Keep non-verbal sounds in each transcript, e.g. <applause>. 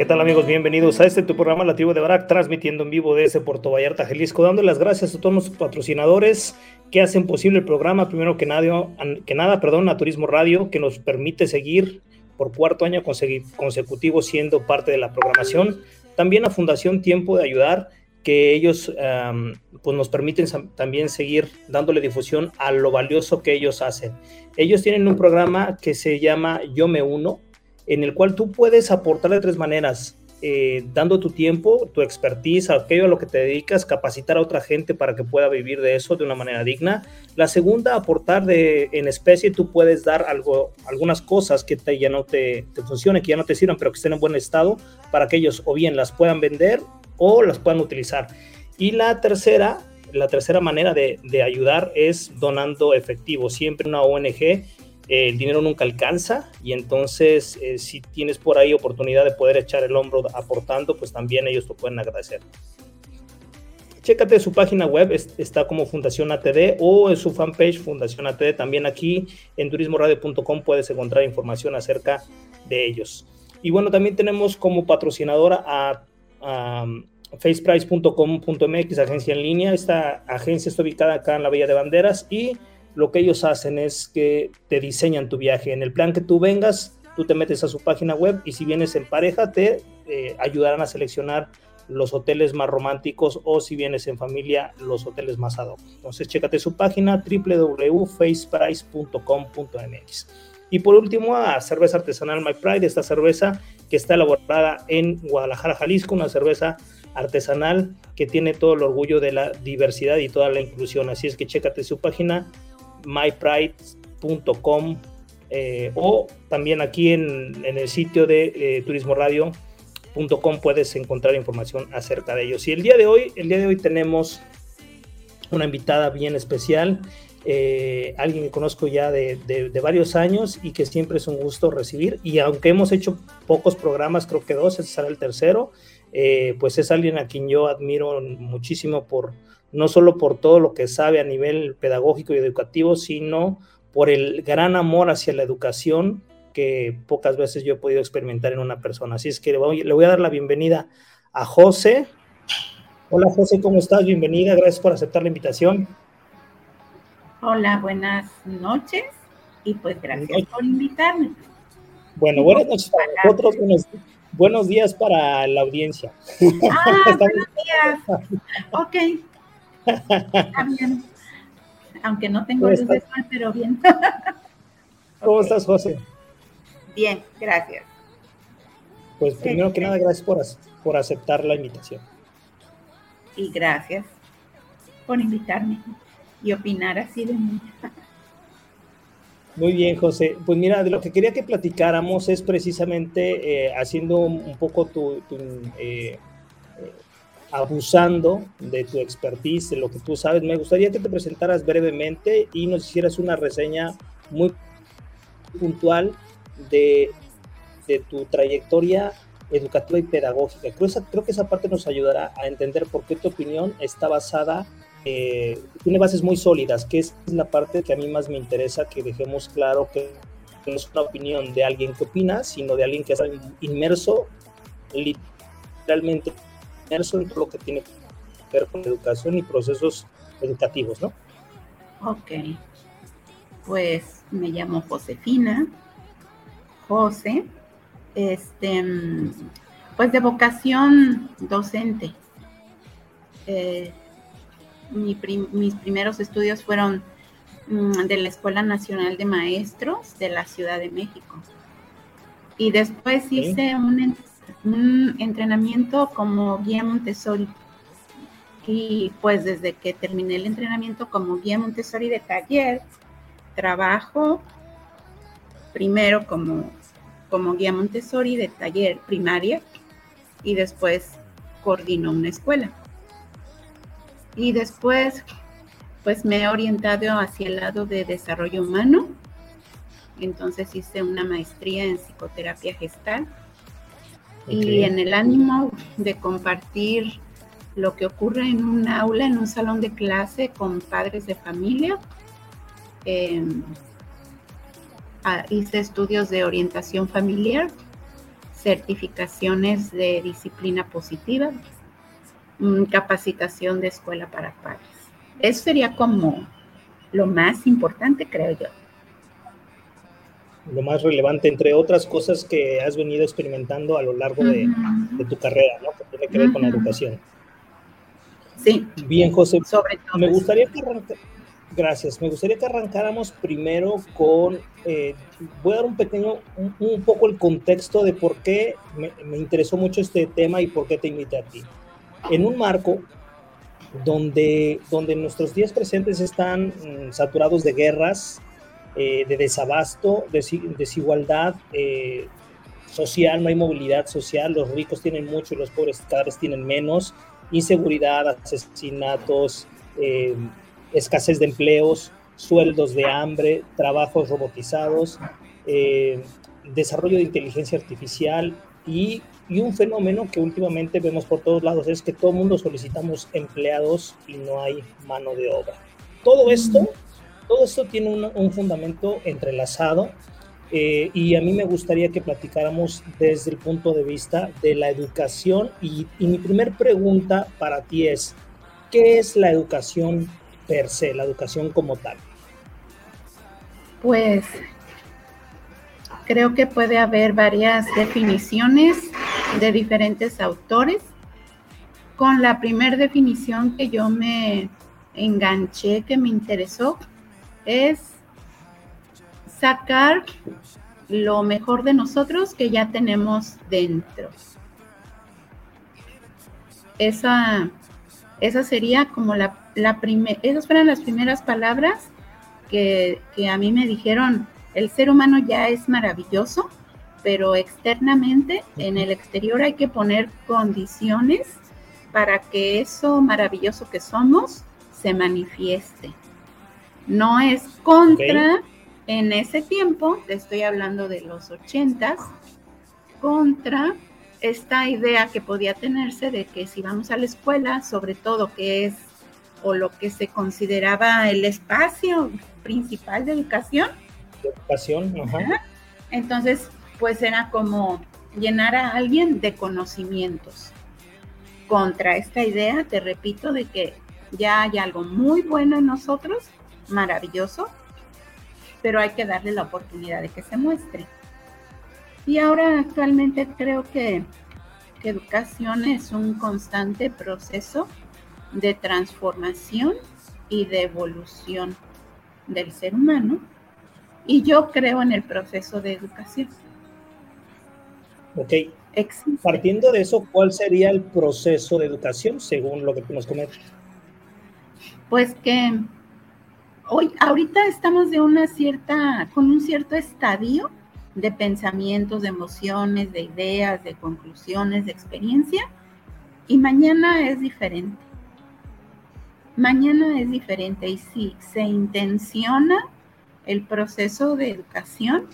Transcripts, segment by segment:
¿Qué tal amigos? Bienvenidos a este tu programa La Tribu de Barak, transmitiendo en vivo desde Puerto Vallarta, Jalisco, dando las gracias a todos los patrocinadores que hacen posible el programa, primero que nada, que nada perdón, a Turismo Radio, que nos permite seguir por cuarto año consecutivo siendo parte de la programación, también a Fundación Tiempo de Ayudar, que ellos pues nos permiten también seguir dándole difusión a lo valioso que ellos hacen. Ellos tienen un programa que se llama Yo Me Uno, en el cual tú puedes aportar de tres maneras, eh, dando tu tiempo, tu expertise, aquello a lo que te dedicas, capacitar a otra gente para que pueda vivir de eso de una manera digna. La segunda, aportar de, en especie, tú puedes dar algo, algunas cosas que ya no te, te funcionen, que ya no te sirvan, pero que estén en buen estado para que ellos o bien las puedan vender o las puedan utilizar. Y la tercera, la tercera manera de ayudar es donando efectivo. Siempre una ONG el dinero nunca alcanza y entonces eh, si tienes por ahí oportunidad de poder echar el hombro aportando, pues también ellos te pueden agradecer. Chécate su página web, está como Fundación ATD o en su fanpage Fundación ATD. También aquí en turismoradio.com puedes encontrar información acerca de ellos. Y bueno, también tenemos como patrocinadora a, a faceprice.com.mx, agencia en línea. Esta agencia está ubicada acá en la Villa de Banderas y lo que ellos hacen es que te diseñan tu viaje. En el plan que tú vengas, tú te metes a su página web y si vienes en pareja, te eh, ayudarán a seleccionar los hoteles más románticos o si vienes en familia, los hoteles más ad hoc. Entonces, chécate su página www.faceprice.com.mx. Y por último, a cerveza artesanal My Pride, esta cerveza que está elaborada en Guadalajara, Jalisco, una cerveza artesanal que tiene todo el orgullo de la diversidad y toda la inclusión. Así es que chécate su página mypride.com eh, o también aquí en, el sitio de eh, turismoradio.com puedes encontrar información acerca de ellos. Y el día de hoy, el día de hoy tenemos una invitada bien especial, eh, alguien que conozco ya de, varios años y que siempre es un gusto recibir. Y aunque hemos hecho pocos programas, creo que dos, este será el tercero, pues es alguien a quien yo admiro muchísimo por, no solo por todo lo que sabe a nivel pedagógico y educativo, sino por el gran amor hacia la educación que pocas veces yo he podido experimentar en una persona. Así es que le voy, a dar la bienvenida a José. Hola José, ¿cómo estás? Bienvenida, gracias por aceptar la invitación. Hola, buenas noches y pues gracias por invitarme. Bueno, buenas noches para nosotros, buenos, días para la audiencia. Ah, <laughs> buenos días. Ok, bien. Aunque no tengo luz de sol, pero bien. <laughs> ¿Cómo estás, José? Bien, gracias. Pues primero que nada, gracias por, por aceptar la invitación. Y gracias por invitarme y opinar así de mí. Muy bien, José. Pues mira, de lo que quería que platicáramos es precisamente eh, haciendo un poco tu, tu eh, abusando de tu expertise, de lo que tú sabes. Me gustaría que te presentaras brevemente y nos hicieras una reseña muy puntual de, tu trayectoria educativa y pedagógica. Creo, creo, que esa parte nos ayudará a entender por qué tu opinión está basada, eh, tiene bases muy sólidas, que es la parte que a mí más me interesa, que dejemos claro que no es una opinión de alguien que opina, sino de alguien que está inmerso, literalmente inmerso en todo lo que tiene que ver con educación y procesos educativos, ¿no? Ok. Pues me llamo Josefina, José, este, pues de vocación docente. Eh, mis primeros estudios fueron Mm, de la Escuela Nacional de Maestros de la Ciudad de México. Y después hice un, entrenamiento como guía Montessori. Y pues desde que terminé el entrenamiento como guía Montessori de taller, trabajo primero como, como guía Montessori de taller primaria y después coordino una escuela. Y después pues me he orientado hacia el lado de desarrollo humano. Entonces hice una maestría en psicoterapia gestal y en el ánimo de compartir lo que ocurre en un aula, en un salón de clase con padres de familia. Em, hice estudios de orientación familiar, certificaciones de disciplina positiva, mm, capacitación de escuela para padres. Eso sería como lo más importante, creo yo. Lo más relevante, entre otras cosas que has venido experimentando a lo largo de, tu carrera, ¿no? Que tiene que ver con la educación. Sí. Bien, José. Sobre todo. Me gustaría que Gracias. Me gustaría que arrancáramos primero con, eh, voy a dar un pequeño, un, poco el contexto de por qué me, me, interesó mucho este tema y por qué te invité a ti. En un marco donde, donde nuestros días presentes están mm, saturados de guerras, eh, de desabasto, de desigualdad eh, social, no hay movilidad social, los ricos tienen mucho y los pobres cada vez tienen menos, inseguridad, asesinatos, eh, escasez de empleos, sueldos de hambre, trabajos robotizados, desarrollo de inteligencia artificial y y un fenómeno que últimamente vemos por todos lados es que todo el mundo solicitamos empleados y no hay mano de obra. Todo esto, todo esto tiene un, fundamento entrelazado eh, y a mí me gustaría que platicáramos desde el punto de vista de la educación y, mi primer pregunta para ti es, ¿qué es la educación per se, la educación como tal? Pues creo que puede haber varias definiciones de diferentes autores. Con la primera definición que yo me enganché, que me interesó, es sacar lo mejor de nosotros que ya tenemos dentro. Esa, esa sería como la, la primera, esas fueron las primeras palabras que, que a mí me dijeron, el ser humano ya es maravilloso, pero externamente, en el exterior hay que poner condiciones para que eso maravilloso que somos se manifieste. No es contra, en ese tiempo, te estoy hablando de los ochentas, contra esta idea que podía tenerse de que si vamos a la escuela, sobre todo que es o lo que se consideraba el espacio principal de educación. De educación, ajá. Entonces, pues era como llenar a alguien de conocimientos. Contra esta idea, te repito, de que ya hay algo muy bueno en nosotros, maravilloso, pero hay que darle la oportunidad de que se muestre. Y ahora actualmente creo que, que educación es un constante proceso de transformación y de evolución del ser humano. Y yo creo en el proceso de educación. Ok. Partiendo de eso, ¿cuál sería el proceso de educación según lo que tú nos comentas? Pues que hoy, ahorita estamos de una cierta, con un cierto estadio de pensamientos, de emociones, de ideas, de conclusiones, de experiencia. Y mañana es diferente. Mañana es diferente y si se intenciona el proceso de educación,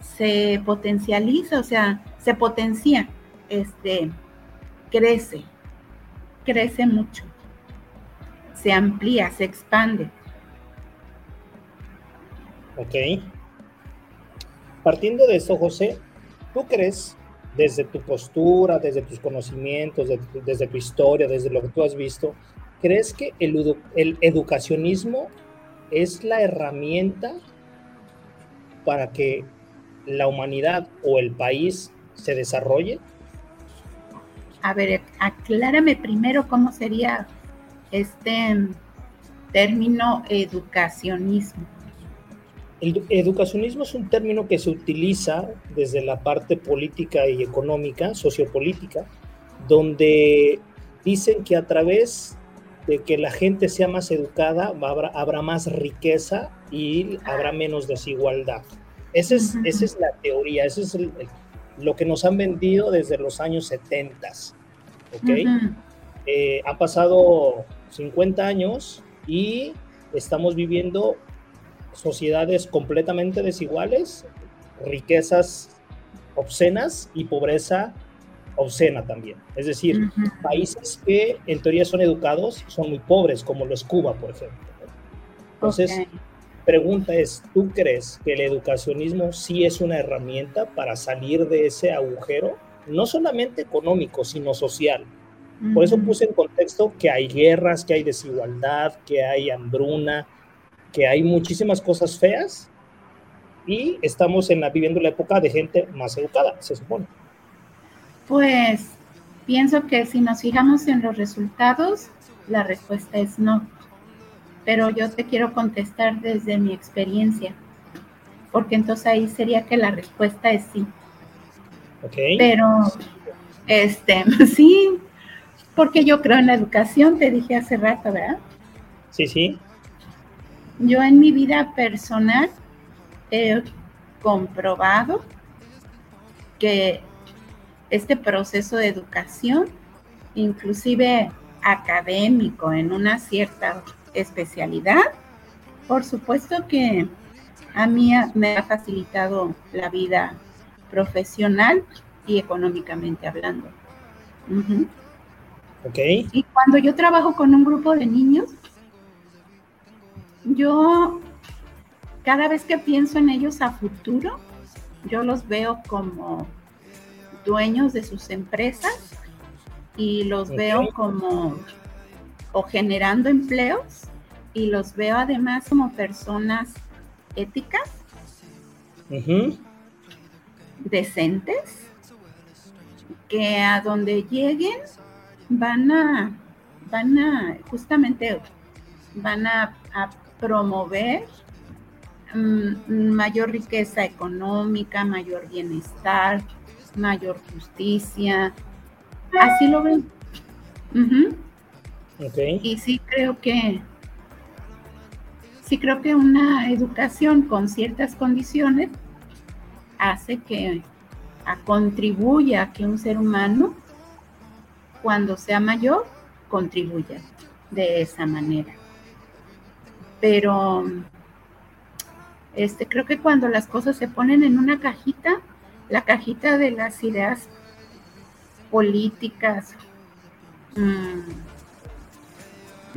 se potencializa, o sea, se potencia, este, crece, crece mucho, se amplía, se expande. Ok. Partiendo de esto, José, ¿tú crees, desde tu postura, desde tus conocimientos, desde, tu historia, desde lo que tú has visto, crees que el, el educacionismo es la herramienta para que la humanidad o el país se desarrolle? A ver, aclárame primero cómo sería este término educacionismo. El educacionismo es un término que se utiliza desde la parte política y económica, sociopolítica, donde dicen que a través de que la gente sea más educada habrá, habrá más riqueza y habrá menos desigualdad. Esa es, esa es la teoría, eso es lo que nos han vendido desde los años 70. ¿Ok? Eh, han pasado 50 años y estamos viviendo sociedades completamente desiguales, riquezas obscenas y pobreza obscena también. Es decir, países que en teoría son educados son muy pobres, como los Cuba, por ejemplo. Entonces, pregunta es, ¿tú crees que el educacionismo sí es una herramienta para salir de ese agujero? No solamente económico, sino social. Por eso puse en contexto que hay guerras, que hay desigualdad, que hay hambruna, que hay muchísimas cosas feas y estamos en la, viviendo la época de gente más educada, se supone. Pues pienso que si nos fijamos en los resultados, la respuesta es no. Pero yo te quiero contestar desde mi experiencia, porque entonces ahí sería que la respuesta es sí. Okay. Pero, este, <laughs> sí, porque yo creo en la educación, te dije hace rato, ¿verdad? Sí, sí. Yo en mi vida personal he comprobado que este proceso de educación, inclusive académico en una cierta especialidad, por supuesto que a mí me ha facilitado la vida profesional y económicamente hablando. Y cuando yo trabajo con un grupo de niños, yo cada vez que pienso en ellos a futuro, yo los veo como dueños de sus empresas y los veo como o generando empleos y los veo además como personas éticas, decentes, que a donde lleguen van a, van a, justamente van a promover mm, mayor riqueza económica, mayor bienestar, mayor justicia. Así lo ven. Y sí creo que sí creo que una educación con ciertas condiciones hace que contribuya a que un ser humano cuando sea mayor contribuya de esa manera pero este, creo que cuando las cosas se ponen en una cajita, la cajita de las ideas políticas, mm,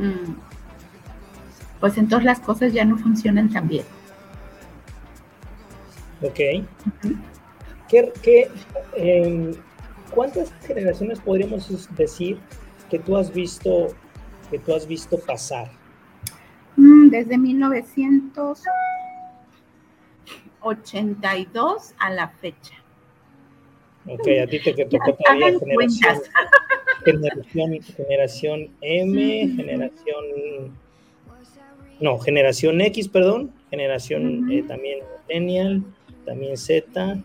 mm, pues entonces las cosas ya no funcionan tan bien. Ok. ¿Qué, em, ¿Cuántas generaciones podríamos decir que tú has visto que tú has visto pasar? Mm, desde 1982 a la fecha. Ok, a ti te tocó todavía generación, generación, generación M, generación, no, generación X, perdón, generación eh, también Millennial, también Z,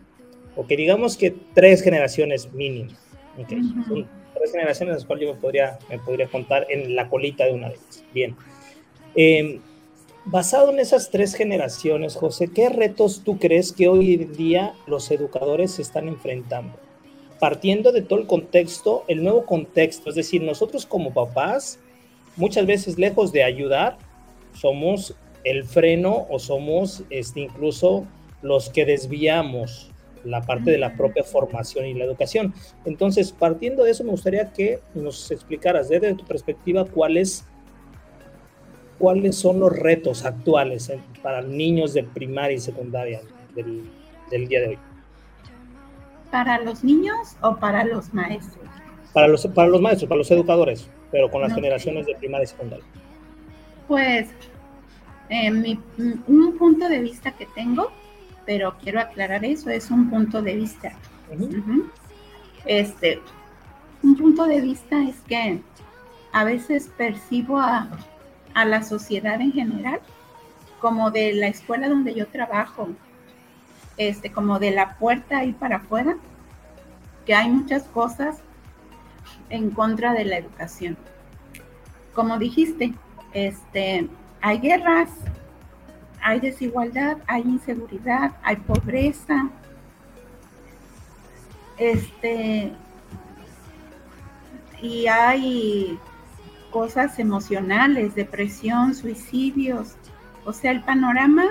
o que digamos que tres generaciones mínimas. Okay. Son tres generaciones las cuales yo me podría, me podría contar en la colita de una de ellas. Bien. Em, basado en esas tres generaciones, José, ¿qué retos tú crees que hoy en día los educadores se están enfrentando? partiendo de todo el contexto, el nuevo contexto, es decir, nosotros como papás, muchas veces lejos de ayudar, somos el freno o somos este, incluso los que desviamos la parte de la propia formación y la educación. Entonces, partiendo de eso, me gustaría que nos explicaras desde tu perspectiva cuáles cuáles son los retos actuales para niños de primaria y secundaria del, del día de hoy. ¿Para los niños o para los maestros? Para los, para los maestros, para los educadores, pero con las generaciones de primaria y secundaria. Pues mi, un punto de vista que tengo, pero quiero aclarar eso, es un punto de vista. Este, un punto de vista es que a veces percibo a, a la sociedad en general como de la escuela donde yo trabajo, este, como de la puerta ahí para afuera, que hay muchas cosas en contra de la educación. Como dijiste, este, hay guerras, hay desigualdad, hay inseguridad, hay pobreza, este, y hay cosas emocionales, depresión, suicidios. O sea, el panorama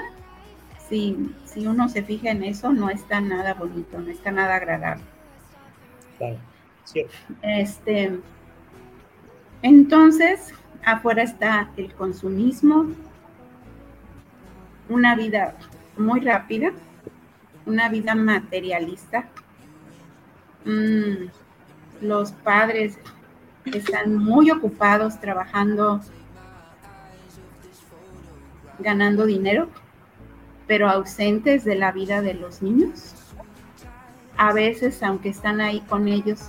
si, si uno se fija en eso, no está nada bonito, no está nada agradable. Claro, cierto. Este, entonces, afuera está el consumismo, una vida muy rápida, una vida materialista. Mm, los padres están muy ocupados trabajando, ganando dinero pero ausentes de la vida de los niños. A veces, aunque están ahí con ellos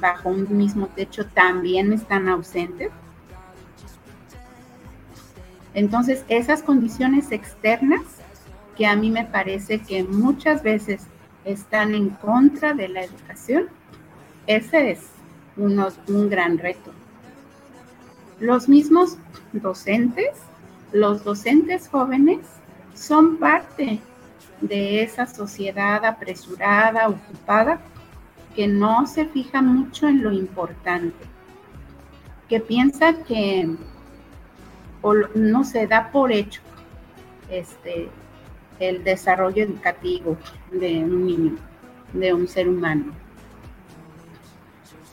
bajo un mismo techo, también están ausentes. Entonces, esas condiciones externas que a mí me parece que muchas veces están en contra de la educación, ese es un gran reto. Los mismos docentes, los docentes jóvenes, son parte de esa sociedad apresurada, ocupada, que no se fija mucho en lo importante, que piensa que no se da por hecho este, el desarrollo educativo de un niño, de un ser humano.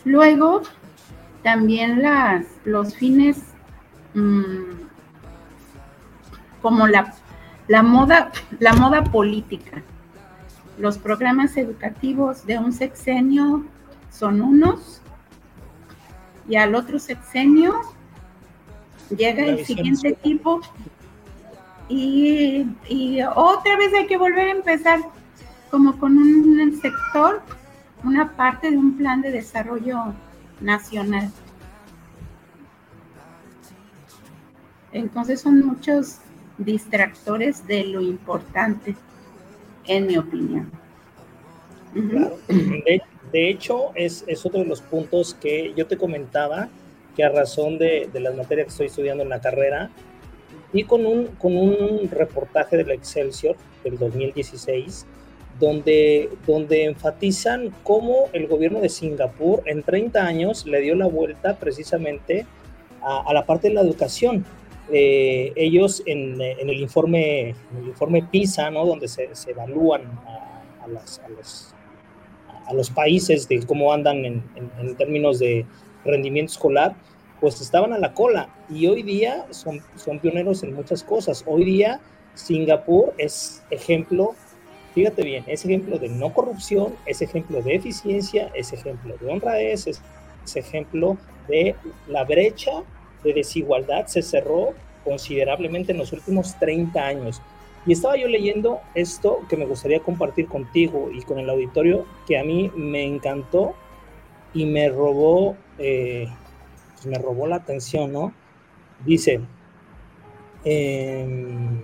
Luego, también las, los fines mm, como la la moda, la moda política. Los programas educativos de un sexenio son unos y al otro sexenio llega el siguiente tipo y, y, otra vez hay que volver a empezar como con un sector, una parte de un plan de desarrollo nacional. Entonces son muchos distractores de lo importante, en mi opinión. de, hecho, es, es, otro de los puntos que yo te comentaba, que a razón de, de, las materias que estoy estudiando en la carrera, y con un, con un reportaje del Excelsior del 2016, donde, donde enfatizan cómo el gobierno de Singapur en 30 años le dio la vuelta precisamente a, a la parte de la educación eh, ellos en, en, el informe, el informe PISA, ¿no? donde se, se evalúan a, a, las, a, los, a, los, países de cómo andan en, en, términos de rendimiento escolar, pues estaban a la cola y hoy día son, son pioneros en muchas cosas. Hoy día Singapur es ejemplo, fíjate bien, es ejemplo de no corrupción, es ejemplo de eficiencia, es ejemplo de honradez, es, es ejemplo de la brecha de desigualdad se cerró considerablemente en los últimos 30 años. Y estaba yo leyendo esto que me gustaría compartir contigo y con el auditorio, que a mí me encantó y me robó, eh, pues me robó la atención, ¿no? Dice, em,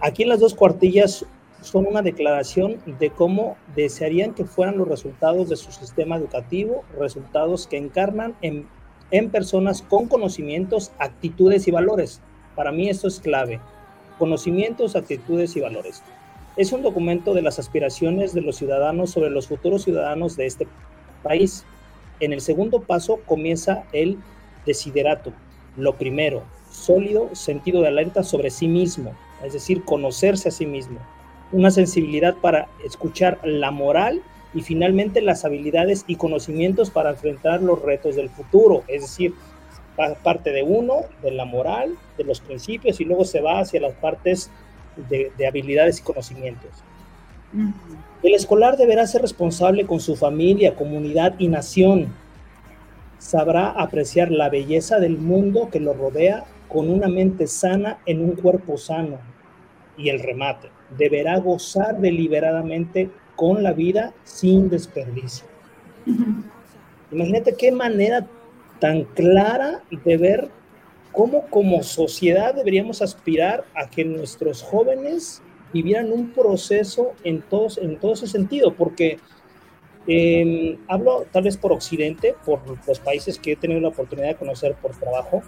aquí en las dos cuartillas son una declaración de cómo desearían que fueran los resultados de su sistema educativo, resultados que encarnan en en personas con conocimientos, actitudes y valores. Para mí esto es clave. Conocimientos, actitudes y valores. es un documento de las aspiraciones de los ciudadanos sobre los futuros ciudadanos de este país. En el segundo paso comienza el desiderato. Lo primero, sólido sentido de alerta sobre sí mismo, es decir, conocerse a sí mismo. Una sensibilidad para escuchar la moral y finalmente las habilidades y conocimientos para enfrentar los retos del futuro, es decir, parte de uno, de la moral, de los principios y luego se va hacia las partes de, habilidades y conocimientos. El escolar deberá ser responsable con su familia, comunidad y nación. Sabrá apreciar la belleza del mundo que lo rodea con una mente sana en un cuerpo sano. Y el remate, deberá gozar deliberadamente con la vida sin desperdicio. Imagínate qué manera tan clara de ver cómo como sociedad deberíamos aspirar a que nuestros jóvenes vivieran un proceso en, todos, en todo ese sentido, porque em, hablo tal vez por Occidente, por los países que he tenido la oportunidad de conocer por trabajo,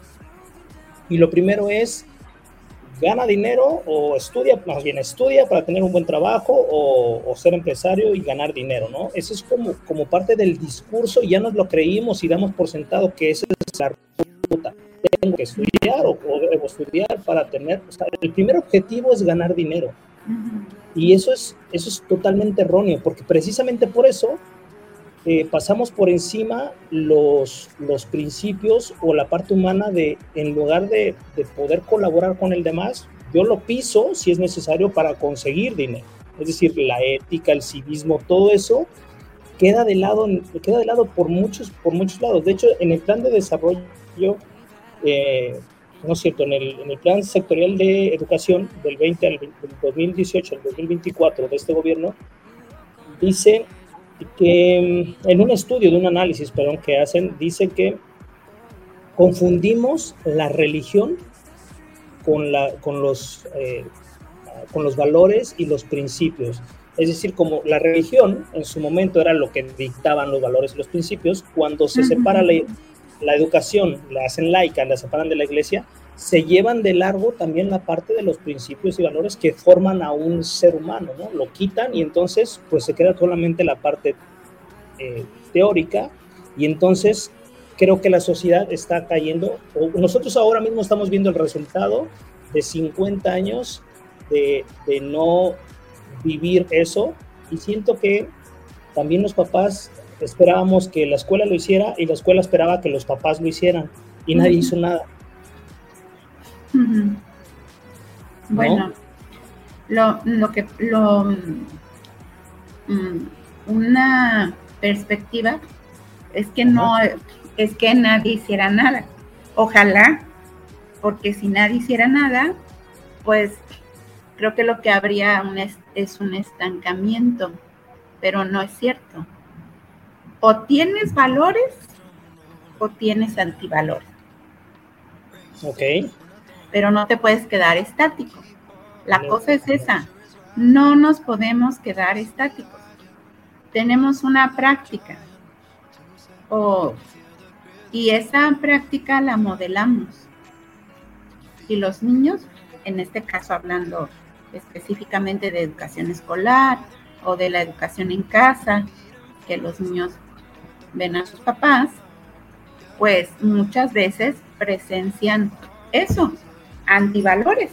y lo primero es gana dinero o estudia, más bien estudia para tener un buen trabajo o, ser empresario y ganar dinero, ¿no? Eso es como, como parte del discurso y ya nos lo creímos y damos por sentado que esa es la ruta. Tengo que estudiar o, debo estudiar para tener, o sea, el primer objetivo es ganar dinero. Y eso es, eso es totalmente erróneo, porque precisamente por eso eh, pasamos por encima los, los principios o la parte humana de, en lugar de, de, poder colaborar con el demás, yo lo piso si es necesario para conseguir dinero. Es decir, la ética, el civismo, todo eso queda de lado, queda de lado por muchos, por muchos lados. De hecho, en el plan de desarrollo, eh, no es cierto, en el, en el, plan sectorial de educación del 20 al 2018 al 2024 de este gobierno, dice que mm, en un estudio de un análisis, perdón, que hacen, dice que confundimos la religión con, la, con, los, eh, con los valores y los principios. Es decir, como la religión en su momento era lo que dictaban los valores y los principios, cuando se separa la, la educación, la hacen laica, la separan de la iglesia, se llevan de largo también la parte de los principios y valores que forman a un ser humano, ¿no? Lo quitan y entonces pues se queda solamente la parte eh, teórica y entonces creo que la sociedad está cayendo, o nosotros ahora mismo estamos viendo el resultado de 50 años de, de no vivir eso y siento que también los papás esperábamos que la escuela lo hiciera y la escuela esperaba que los papás lo hicieran y nadie hizo nada. Bueno, lo, lo, que lo mm, una perspectiva es que no es que nadie hiciera nada. Ojalá, porque si nadie hiciera nada, pues creo que lo que habría es un estancamiento, pero no es cierto. O tienes valores o tienes antivalores. Ok pero no te puedes quedar estático. La cosa es esa, no nos podemos quedar estáticos. Tenemos una práctica y esa práctica la modelamos. Y los niños, en este caso hablando específicamente de educación escolar o de la educación en casa, que los niños ven a sus papás, pues muchas veces presencian eso, antivalores.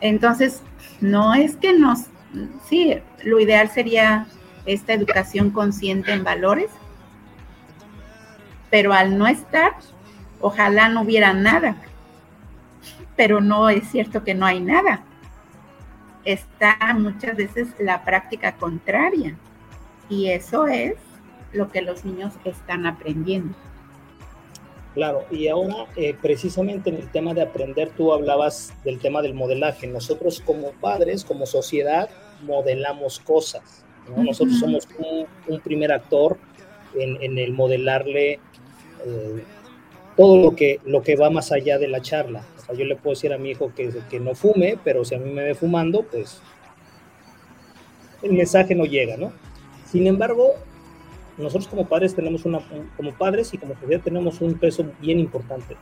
Entonces, no es que nos, sí, lo ideal sería esta educación consciente en valores, pero al no estar, ojalá no hubiera nada, pero no es cierto que no hay nada. Está muchas veces la práctica contraria y eso es lo que los niños están aprendiendo. Claro, y ahora eh, precisamente en el tema de aprender, tú hablabas del tema del modelaje. Nosotros como padres, como sociedad, modelamos cosas. Nosotros somos un, primer actor en, el modelarle eh, todo lo que, lo que va más allá de la charla. O sea, yo le puedo decir a mi hijo que, que no fume, pero si a mí me ve fumando, pues el mensaje no llega, ¿no? Sin embargo, nosotros como padres tenemos una, como padres y como sociedad tenemos un peso bien importante.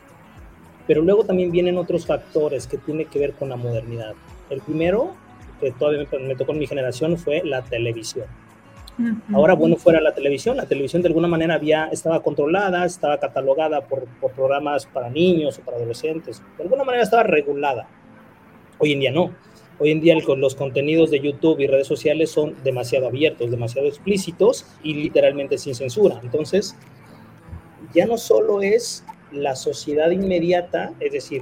Pero luego también vienen otros factores que tienen que ver con la modernidad. El primero, que todavía me, tocó en mi generación, fue la televisión. Ahora, bueno, fuera la televisión, la televisión de alguna manera había, estaba controlada, estaba catalogada por, por programas para niños o para adolescentes, de alguna manera estaba regulada. Hoy en día no. Hoy en día los contenidos de YouTube y redes sociales son demasiado abiertos, demasiado explícitos y literalmente sin censura. Entonces, ya no solo es la sociedad inmediata, es decir,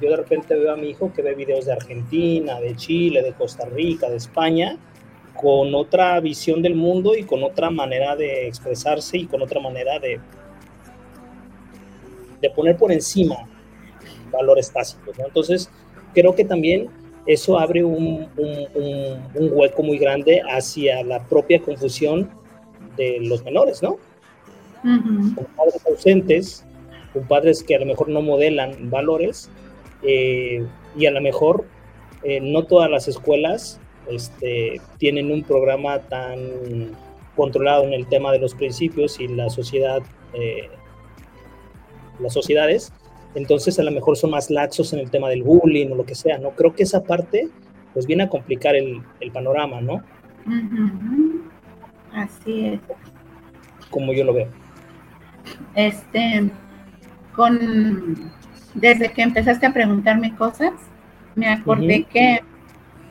yo de repente veo a mi hijo que ve videos de Argentina, de Chile, de Costa Rica, de España, con otra visión del mundo y con otra manera de expresarse y con otra manera de, de poner por encima valores básicos. Entonces, creo que también eso abre un, hueco muy grande hacia la propia confusión de los menores, ¿no? Con padres ausentes, con padres que a lo mejor no modelan valores eh, y a lo mejor eh, no todas las escuelas este, tienen un programa tan controlado en el tema de los principios y la sociedad, eh, las sociedades, entonces a lo mejor son más laxos en el tema del bullying o lo que sea, ¿no? Creo que esa parte pues viene a complicar el, panorama, ¿no? Así es. Como yo lo veo. Este, con, desde que empezaste a preguntarme cosas, me acordé que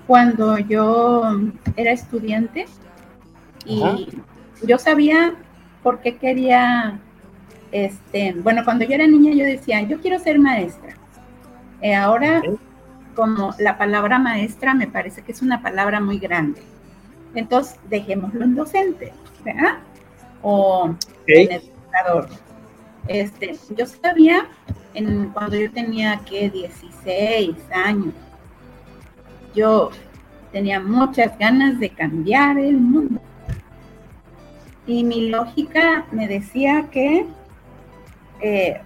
cuando yo era estudiante y yo sabía por qué quería este, bueno, cuando yo era niña yo decía, yo quiero ser maestra. Eh, ahora, como la palabra maestra me parece que es una palabra muy grande. Entonces, dejémoslo en docente, ¿verdad? O en educador. Este, yo sabía en, cuando yo tenía que 16 años, yo tenía muchas ganas de cambiar el mundo. Y mi lógica me decía que eh,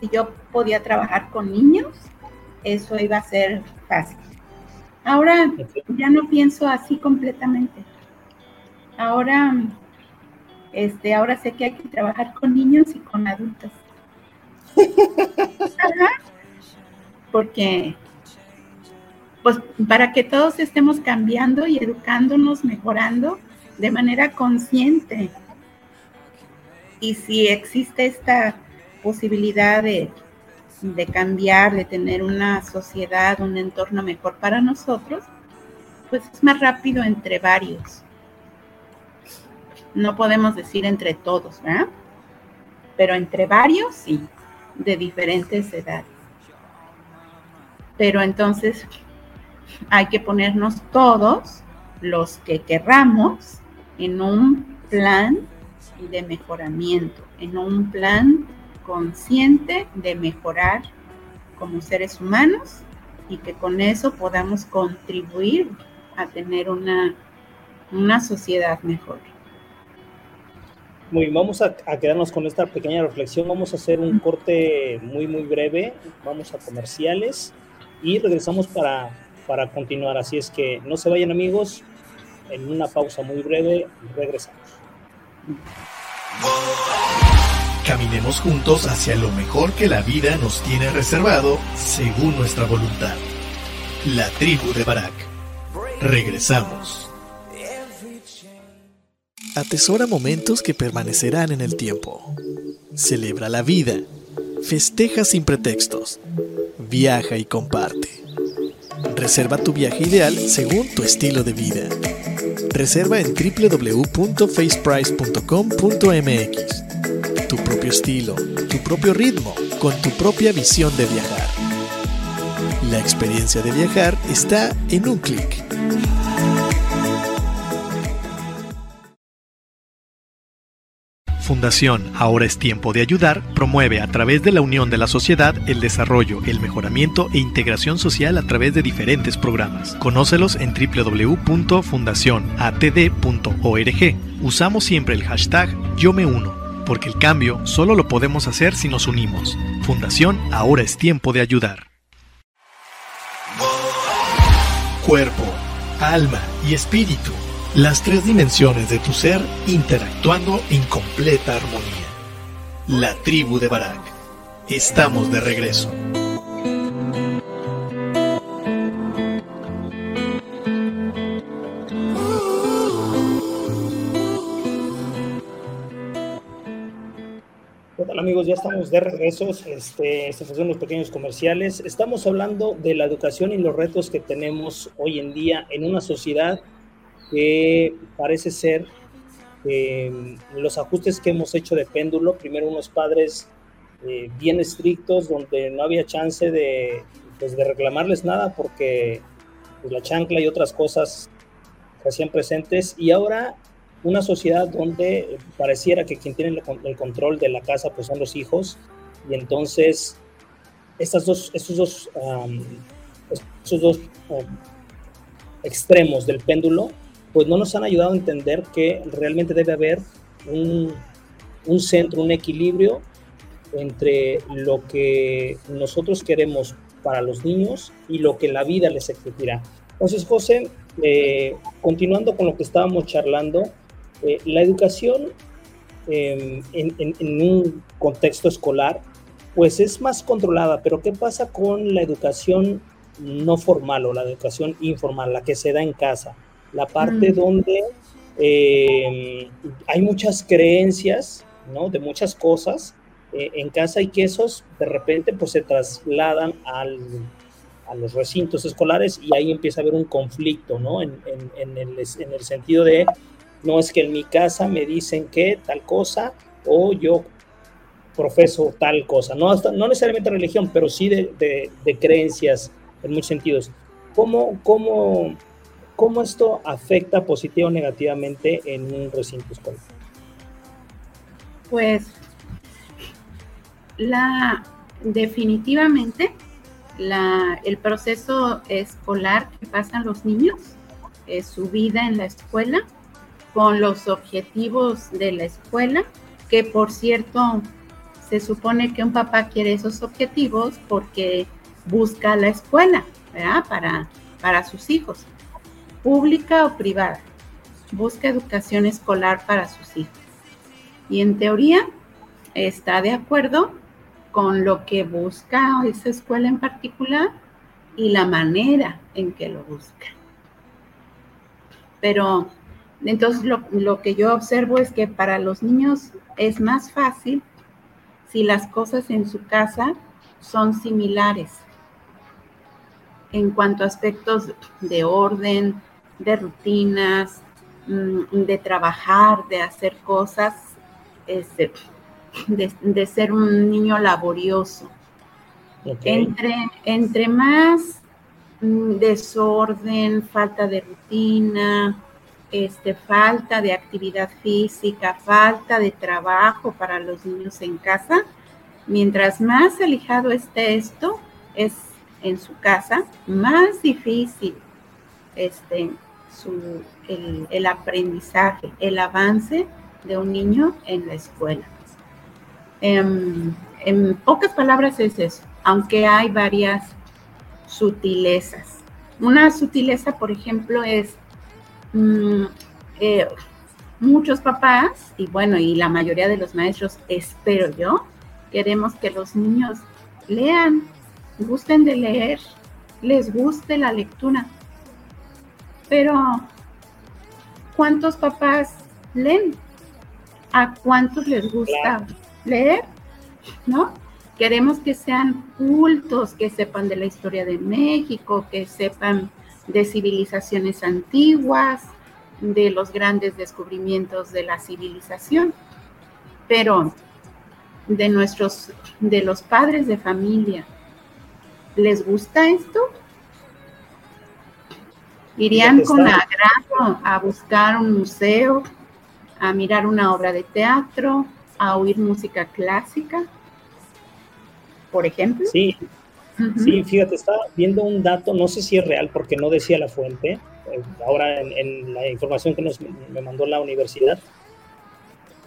si yo podía trabajar con niños, eso iba a ser fácil. Ahora ya no pienso así completamente. Ahora, este, ahora sé que hay que trabajar con niños y con adultos. <laughs> Porque, pues, para que todos estemos cambiando y educándonos, mejorando de manera consciente. Y si existe esta posibilidad de, cambiar, de tener una sociedad, un entorno mejor para nosotros, pues es más rápido entre varios. No podemos decir entre todos, ¿verdad? Pero entre varios sí, de diferentes edades. Pero entonces hay que ponernos todos los que querramos en un plan de mejoramiento, en un plan consciente de mejorar como seres humanos y que con eso podamos contribuir a tener una, una sociedad mejor. Muy bien, vamos a, quedarnos con esta pequeña reflexión. Vamos a hacer un corte muy, muy breve. Vamos a comerciales y regresamos para, para continuar. Así es que no se vayan amigos. En una pausa muy breve, regresamos. Caminemos juntos hacia lo mejor que la vida nos tiene reservado según nuestra voluntad. La tribu de Barak. Regresamos. Atesora momentos que permanecerán en el tiempo. Celebra la vida. Festeja sin pretextos. Viaja y comparte. Reserva tu viaje ideal según tu estilo de vida. Reserva en www.faceprice.com.mx estilo, tu propio ritmo, con tu propia visión de viajar. La experiencia de viajar está en un clic. Fundación Ahora es tiempo de ayudar promueve a través de la unión de la sociedad el desarrollo, el mejoramiento e integración social a través de diferentes programas. Conócelos en www.fundacionatd.org. Usamos siempre el hashtag Yo me uno porque el cambio solo lo podemos hacer si nos unimos. Fundación Ahora es tiempo de ayudar. Cuerpo, alma y espíritu, las tres dimensiones de tu ser interactuando en completa armonía. La tribu de Barak. Estamos de regreso. Amigos? Ya estamos de regreso. Este, estos son los pequeños comerciales. Estamos hablando de la educación y los retos que tenemos hoy en día en una sociedad que parece ser eh, los ajustes que hemos hecho de péndulo. Primero unos padres eh, bien estrictos donde no había chance de, pues, de reclamarles nada porque pues, la chancla y otras cosas hacían presentes. Y ahora una sociedad donde pareciera que quien tiene el control de la casa pues son los hijos y entonces estas dos, estos dos, dos extremos del péndulo pues no nos han ayudado a entender que realmente debe haber un, un centro, un equilibrio entre lo que nosotros queremos para los niños y lo que la vida les exigirá. Entonces, José, eh, continuando con lo que estábamos charlando, eh, la educación em, en, un contexto escolar, pues es más controlada, pero ¿qué pasa con la educación no formal o la educación informal, la que se da en casa? La parte mm. donde em, hay muchas creencias, ¿no? De muchas cosas eh, en casa y que esos de repente pues se trasladan al, a los recintos escolares y ahí empieza a haber un conflicto, ¿no? En, en, el, en el sentido de no es que en mi casa me dicen que tal cosa o yo profeso tal cosa. No, no necesariamente religión, pero sí de, creencias en muchos sentidos. ¿Cómo, cómo, ¿Cómo esto afecta positiva o negativamente en un recinto escolar? Pues la definitivamente la, el proceso escolar que pasan los niños, es su vida en la escuela, con los objetivos de la escuela, que por cierto, se supone que un papá quiere esos objetivos porque busca la escuela, ¿verdad? Para, para sus hijos, pública o privada. Busca educación escolar para sus hijos. Y en teoría está de acuerdo con lo que busca esa escuela en particular y la manera en que lo busca. Pero entonces, lo, que yo observo es que para los niños es más fácil si las cosas en su casa son similares en cuanto a aspectos de orden, de rutinas, mm, de trabajar, de hacer cosas, este, de, ser un niño laborioso. Entre, entre más mm, desorden, falta de rutina, este, falta de actividad física, falta de trabajo para los niños en casa. Mientras más alejado esté esto, es en su casa, más difícil este, el, aprendizaje, el avance de un niño en la escuela. Em, en pocas palabras es eso, aunque hay varias sutilezas. Una sutileza, por ejemplo, es Mm, eh, muchos papás, y bueno, y la mayoría de los maestros, espero yo, queremos que los niños lean, gusten de leer, les guste la lectura. Pero, ¿cuántos papás leen? ¿A cuántos les gusta leer? ¿No? Queremos que sean cultos, que sepan de la historia de México, que sepan de civilizaciones antiguas, de los grandes descubrimientos de la civilización, pero de nuestros, de los padres de familia, ¿les gusta esto? ¿Irían con agrado a buscar un museo, a mirar una obra de teatro, a oír música clásica, por ejemplo? Sí, Sí, fíjate, estaba viendo un dato, no sé si es real porque no decía la fuente, eh, ahora en, la información que nos, me mandó la universidad.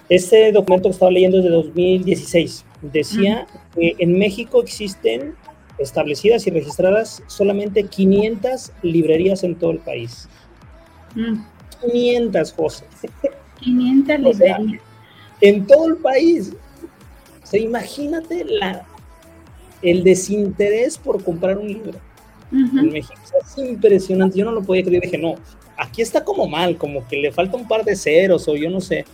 Este documento que estaba leyendo es de 2016. Decía que en México existen establecidas y registradas solamente 500 librerías en todo el país. 500, José. 500 <laughs> librerías. en todo el país. O sea, imagínate la, el desinterés por comprar un libro en México. es impresionante. Yo no lo podía creer. Dije, no, aquí está como mal, como que le falta un par de ceros o yo no sé.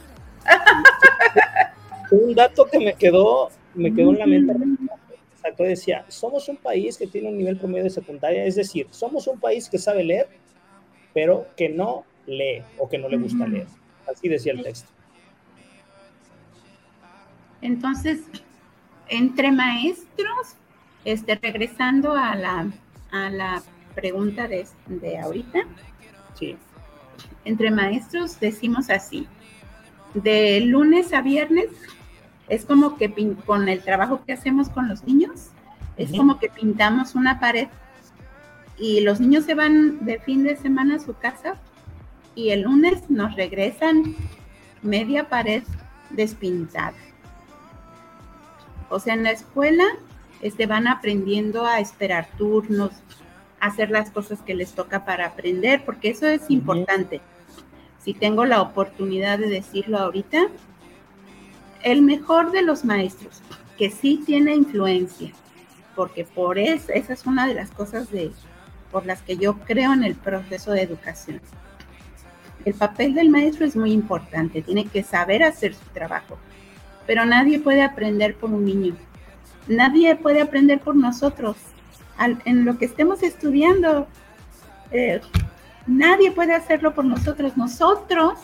<laughs> un dato que me quedó, me quedó en la mente. Exacto, decía, somos un país que tiene un nivel promedio de secundaria, es decir, somos un país que sabe leer, pero que no lee o que no le gusta leer. Así decía el texto. Entonces, entre maestros, este, regresando a la, a la pregunta de, de ahorita, sí. entre maestros decimos así, de lunes a viernes es como que con el trabajo que hacemos con los niños, es como que pintamos una pared y los niños se van de fin de semana a su casa y el lunes nos regresan media pared despintada. O sea, en la escuela este, van aprendiendo a esperar turnos, a hacer las cosas que les toca para aprender, porque eso es importante. Si tengo la oportunidad de decirlo ahorita, el mejor de los maestros, que sí tiene influencia, porque por eso, esa es una de las cosas de, por las que yo creo en el proceso de educación. El papel del maestro es muy importante, tiene que saber hacer su trabajo, pero nadie puede aprender por un niño, nadie puede aprender por nosotros. en lo que estemos estudiando, eh, nadie puede hacerlo por nosotros. Nosotros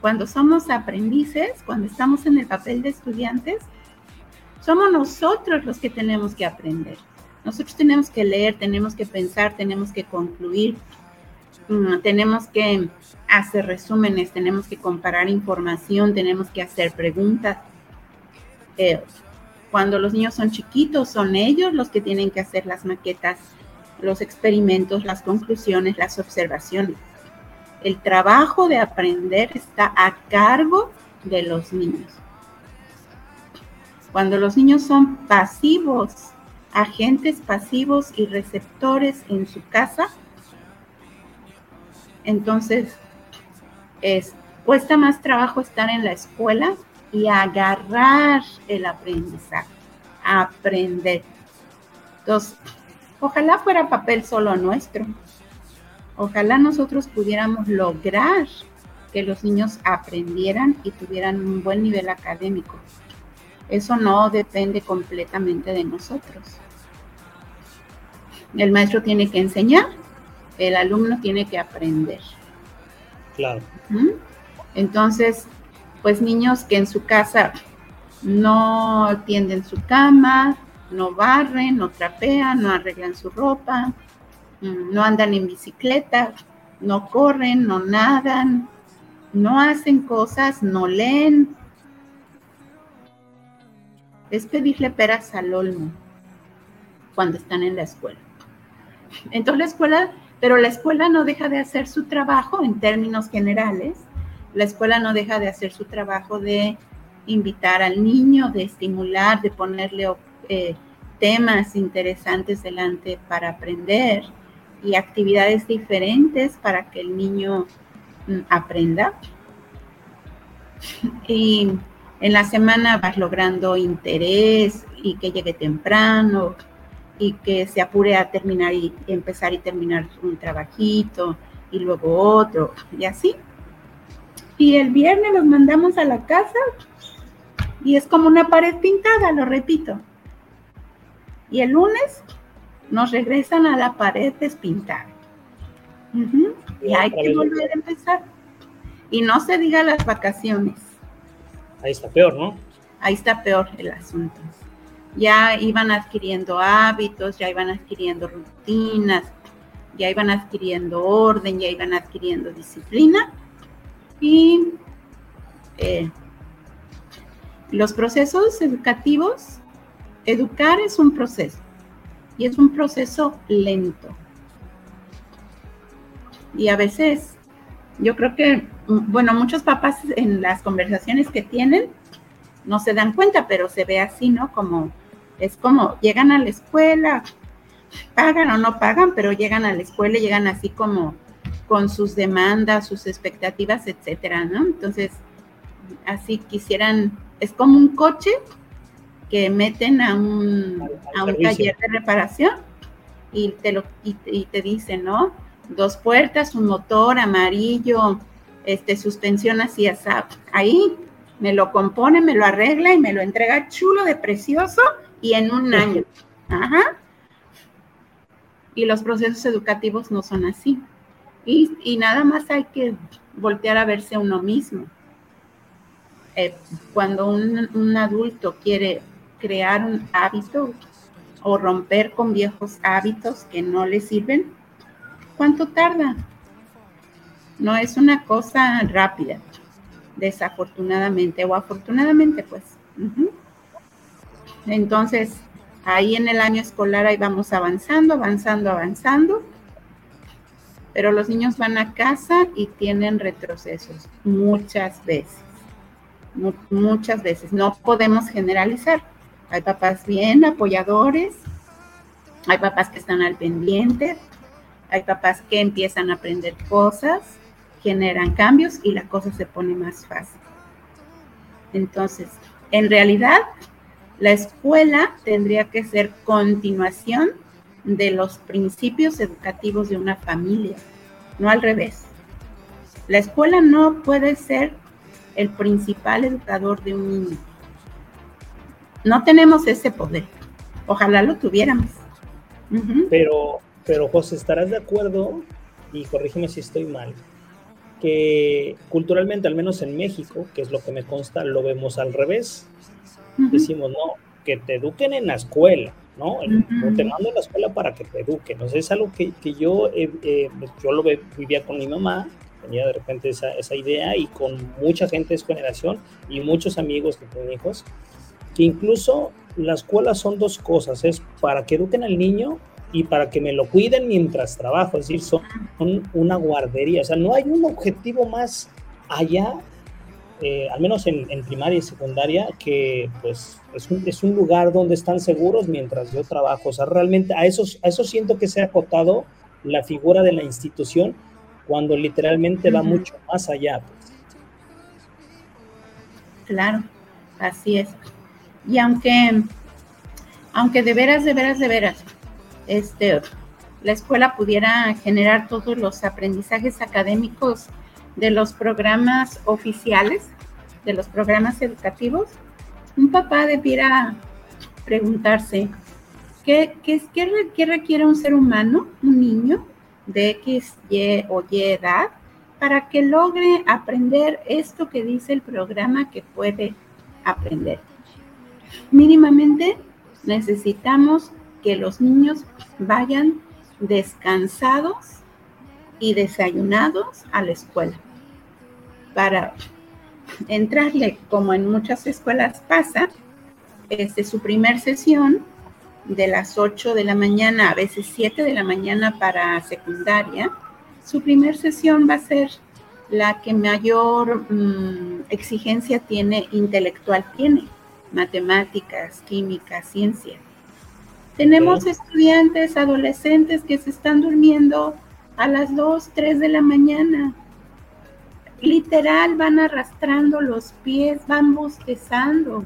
cuando somos aprendices, cuando estamos en el papel de estudiantes, somos nosotros los que tenemos que aprender. Nosotros tenemos que leer, tenemos que pensar, tenemos que concluir, mm, tenemos que hacer resúmenes, tenemos que comparar información, tenemos que hacer preguntas. Eh, cuando los niños son chiquitos, son ellos los que tienen que hacer las maquetas, los experimentos, las conclusiones, las observaciones el trabajo de aprender está a cargo de los niños. Cuando los niños son pasivos, agentes pasivos y receptores en su casa, entonces es, cuesta más trabajo estar en la escuela y agarrar el aprendizaje, aprender. Entonces, ojalá fuera papel solo nuestro, Ojalá nosotros pudiéramos lograr que los niños aprendieran y tuvieran un buen nivel académico. Eso no depende completamente de nosotros. El maestro tiene que enseñar, el alumno tiene que aprender. Claro. Entonces, pues niños que en su casa no tienden su cama, no barren, no trapean, no arreglan su ropa, Mm, no andan en bicicleta, no corren, no nadan, no hacen cosas, no leen. Es pedirle peras al olmo cuando están en la escuela. Entonces la escuela, pero la escuela no deja de hacer su trabajo en términos generales. La escuela no deja de hacer su trabajo de invitar al niño, de estimular, de ponerle eh, temas interesantes delante para aprender y actividades diferentes para que el niño mm, aprenda. Y en la semana vas logrando interés y que llegue temprano y que se apure a terminar y empezar y terminar un trabajito y luego otro y así. Y el viernes los mandamos a la casa y es como una pared pintada, lo repito. Y el lunes nos regresan a la pared despintada. Y hay que volver a empezar. Y no se diga las vacaciones. Ahí está peor, ¿no? Ahí está peor el asunto. Ya iban adquiriendo hábitos, ya iban adquiriendo rutinas, ya iban adquiriendo orden, ya iban adquiriendo disciplina. Y eh, los procesos educativos, educar es un proceso y es un proceso lento. Y a veces, yo creo que, bueno, muchos papás en las conversaciones que tienen no se dan cuenta, pero se ve así, ¿no? Como, es como, llegan a la escuela, pagan o no pagan, pero llegan a la escuela y llegan así como con sus demandas, sus expectativas, etcétera, ¿no? Entonces, así quisieran, es como un coche que meten a un, a un taller de reparación y te, lo, y, te dicen, ¿no? Dos puertas, un motor amarillo, este, suspensión así, así. Ahí Me lo compone, me lo arregla y me lo entrega chulo de precioso y en un año. Ajá. Y los procesos educativos no son así. Y, nada más hay que voltear a verse uno mismo. Eh, cuando un, un adulto quiere crear un hábito o romper con viejos hábitos que no le sirven, ¿cuánto tarda? No es una cosa rápida, desafortunadamente o afortunadamente, pues. Entonces, ahí en el año escolar ahí vamos avanzando, avanzando, avanzando, pero los niños van a casa y tienen retrocesos muchas veces, muchas veces. No podemos generalizar. Hay papás bien apoyadores, hay papás que están al pendiente, hay papás que empiezan a aprender cosas, generan cambios y la cosa se pone más fácil. Entonces, en realidad, la escuela tendría que ser continuación de los principios educativos de una familia, no al revés. La escuela no puede ser el principal educador de un niño. No tenemos ese poder. Ojalá lo tuviéramos. Pero, pero José, ¿estarás de acuerdo? Y corrígeme si estoy mal que culturalmente, al menos en México, que es lo que me consta, lo vemos al revés. Decimos, no, que te eduquen en la escuela, ¿no? te mando a la escuela para que te eduquen. O sea, es algo que, que yo, eh, pues, yo lo vivía con mi mamá, tenía de repente esa, esa, idea y con mucha gente de su generación y muchos amigos que tienen hijos, que incluso la escuela son dos cosas, es para que eduquen al niño y para que me lo cuiden mientras trabajo, es decir, son, una guardería, o sea, no hay un objetivo más allá, eh, al menos en, primaria y secundaria, que pues es un, es un, lugar donde están seguros mientras yo trabajo, o sea, realmente a eso, a eso siento que se ha acotado la figura de la institución cuando literalmente va mucho más allá. Pues. Claro, así es. Y aunque, aunque de veras, de veras, de veras, este, la escuela pudiera generar todos los aprendizajes académicos de los programas oficiales, de los programas educativos, un papá debiera preguntarse, ¿qué, requiere un ser humano, un niño de X, Y o Y edad, para que logre aprender esto que dice el programa que puede aprender? Mínimamente necesitamos que los niños vayan descansados y desayunados a la escuela. Para entrarle, como en muchas escuelas pasa, este, su primer sesión de las 8 de la mañana, a veces 7 de la mañana para secundaria, su primer sesión va a ser la que mayor mm, exigencia tiene intelectual tiene, matemáticas, química, ciencia. Tenemos estudiantes, adolescentes que se están durmiendo a las 2, 3 de la mañana. Literal, van arrastrando los pies, van bostezando.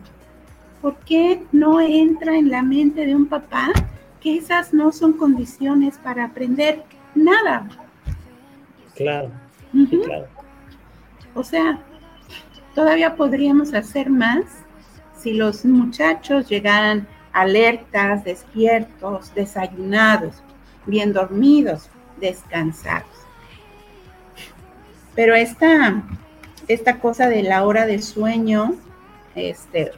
¿Por qué no entra en la mente de un papá que esas no son condiciones para aprender nada? Claro, claro. O sea, todavía podríamos hacer más si los muchachos llegaran alertas, despiertos, desayunados, bien dormidos, descansados. Pero esta, esta cosa de la hora de sueño, este,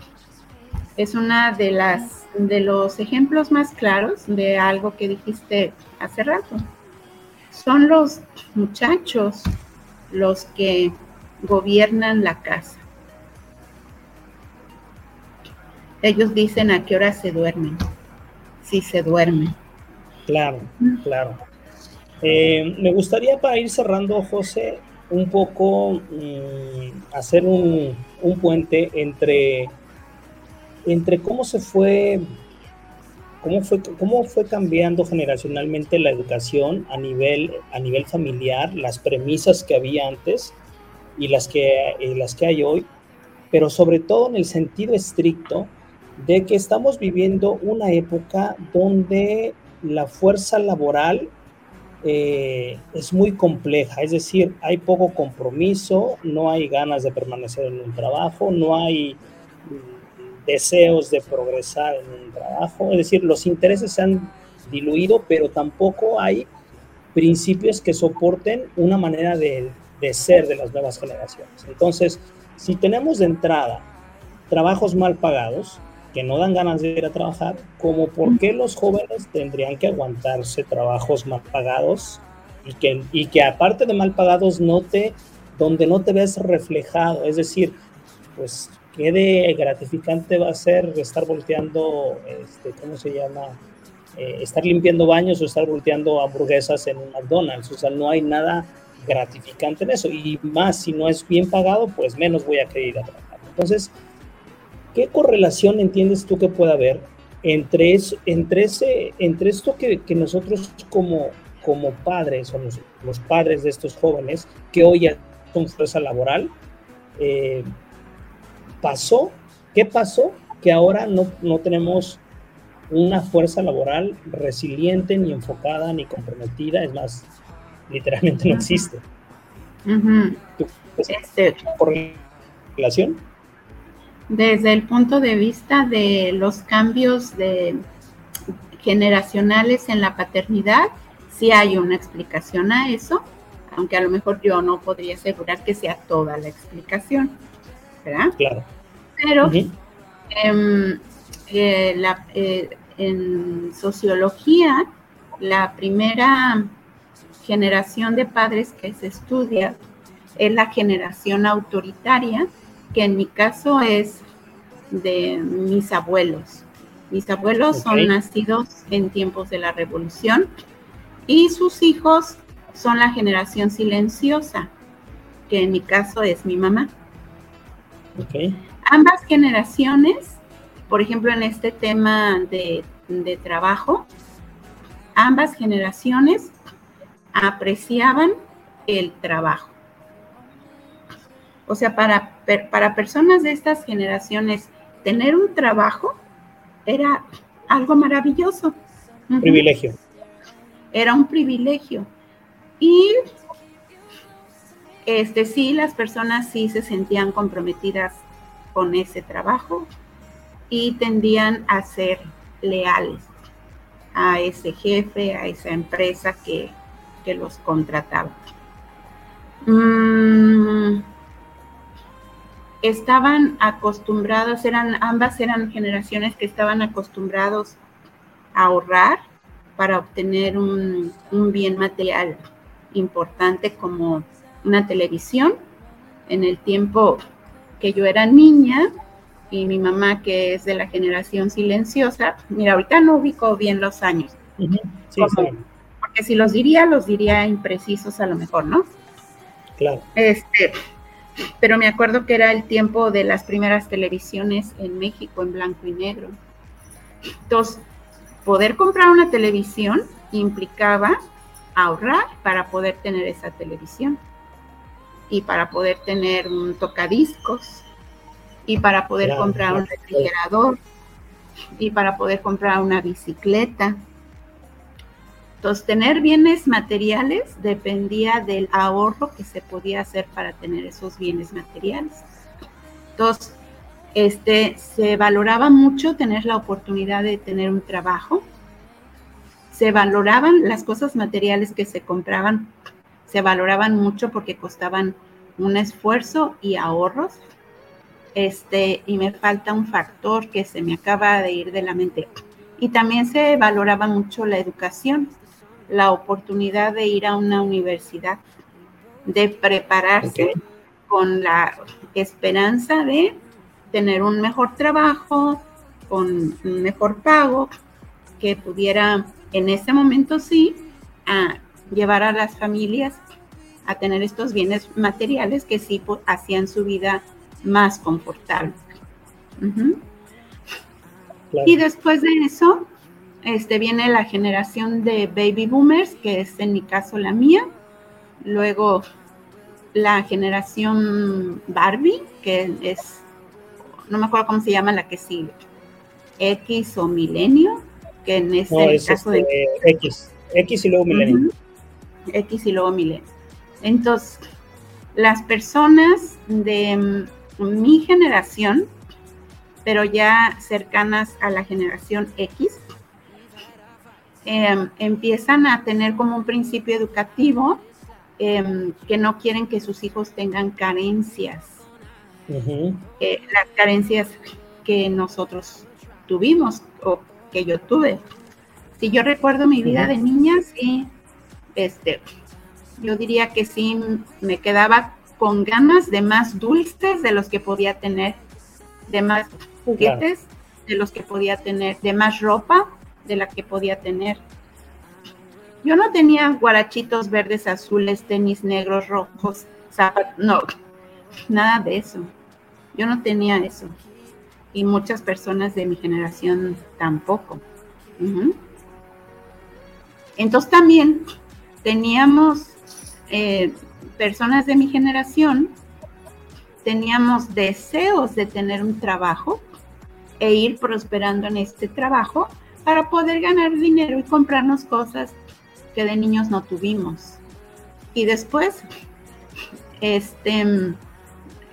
es una de las de los ejemplos más claros de algo que dijiste hace rato. Son los muchachos los que gobiernan la casa. ellos dicen a qué hora se duermen, si se duermen. Claro, claro. Eh, me gustaría para ir cerrando, José, un poco mm, hacer un, puente entre, entre cómo se fue, cómo fue, cómo fue cambiando generacionalmente la educación a nivel, a nivel familiar, las premisas que había antes y las que, y las que hay hoy, pero sobre todo en el sentido estricto de que estamos viviendo una época donde la fuerza laboral eh, es muy compleja, es decir, hay poco compromiso, no hay ganas de permanecer en un trabajo, no hay mm, deseos de progresar en un trabajo, es decir, los intereses se han diluido, pero tampoco hay principios que soporten una manera de, de ser de las nuevas generaciones. Entonces, si tenemos de entrada trabajos mal pagados, que no dan ganas de ir a trabajar, como por qué los jóvenes tendrían que aguantarse trabajos mal pagados y que, y que aparte de mal pagados no te, donde no te ves reflejado, es decir, pues qué de gratificante va a ser estar volteando, este, ¿cómo se llama? Eh, estar limpiando baños o estar volteando hamburguesas en un McDonald's, o sea, no hay nada gratificante en eso, y más si no es bien pagado, pues menos voy a querer ir a trabajar. Entonces, ¿Qué correlación entiendes tú que puede haber entre, entre, ese, entre esto que, nosotros como, como padres o los, padres de estos jóvenes que hoy son fuerza laboral, eh, pasó? ¿Qué pasó? Que ahora no, no tenemos una fuerza laboral resiliente, ni enfocada, ni comprometida, es más, literalmente no existe. Este, ¿Correlación? Desde el punto de vista de los cambios de generacionales en la paternidad, sí hay una explicación a eso, aunque a lo mejor yo no podría asegurar que sea toda la explicación, ¿verdad? Claro. Pero eh, eh, en sociología, la primera generación de padres que se estudia es la generación autoritaria, que en mi caso es de mis abuelos. Mis abuelos son nacidos en tiempos de la revolución y sus hijos son la generación silenciosa, que en mi caso es mi mamá. Ambas generaciones, por ejemplo, en este tema de, de trabajo, ambas generaciones apreciaban el trabajo. O sea, para, para personas de estas generaciones, tener un trabajo era algo maravilloso. Privilegio. Era un privilegio. Y este sí, las personas sí se sentían comprometidas con ese trabajo y tendían a ser leales a ese jefe, a esa empresa que, los contrataba. Mm, estaban acostumbrados, eran, ambas eran generaciones que estaban acostumbrados a ahorrar para obtener un, bien material importante como una televisión. En el tiempo que yo era niña y mi mamá que es de la generación silenciosa, mira, ahorita no ubico bien los años. Porque si los diría, los diría imprecisos a lo mejor, ¿no? Claro. Este, pero me acuerdo que era el tiempo de las primeras televisiones en México en blanco y negro. Entonces, poder comprar una televisión implicaba ahorrar para poder tener esa televisión y para poder tener un tocadiscos y para poder comprar un refrigerador y para poder comprar una bicicleta entonces, tener bienes materiales dependía del ahorro que se podía hacer para tener esos bienes materiales. Entonces, este, se valoraba mucho tener la oportunidad de tener un trabajo. Se valoraban las cosas materiales que se compraban, se valoraban mucho porque costaban un esfuerzo y ahorros. Este, y me falta un factor que se me acaba de ir de la mente. Y también se valoraba mucho la educación la oportunidad de ir a una universidad, de prepararse con la esperanza de tener un mejor trabajo, con un mejor pago, que pudiera en ese momento sí a llevar a las familias a tener estos bienes materiales que sí hacían su vida más confortable. Y después de eso, este, viene la generación de baby boomers, que es en mi caso la mía. Luego la generación Barbie, que es, no me acuerdo cómo se llama la que sigue, X o Milenio, que en ese caso de... Este, X, X y luego Milenio. X y luego milenio. Entonces, las personas de mm, mi generación, pero ya cercanas a la generación X, em, empiezan a tener como un principio educativo em, que no quieren que sus hijos tengan carencias. Eh, las carencias que nosotros tuvimos o que yo tuve. Si yo recuerdo mi vida de niña, sí, este, yo diría que sí me quedaba con ganas de más dulces de los que podía tener, de más juguetes de los que podía tener, de más ropa de la que podía tener. Yo no tenía guarachitos verdes, azules, tenis negros, rojos, zapatos, no, <laughs> nada de eso. Yo no tenía eso. Y muchas personas de mi generación tampoco. Entonces también teníamos eh, personas de mi generación, teníamos deseos de tener un trabajo e ir prosperando en este trabajo para poder ganar dinero y comprarnos cosas que de niños no tuvimos. Y después, este,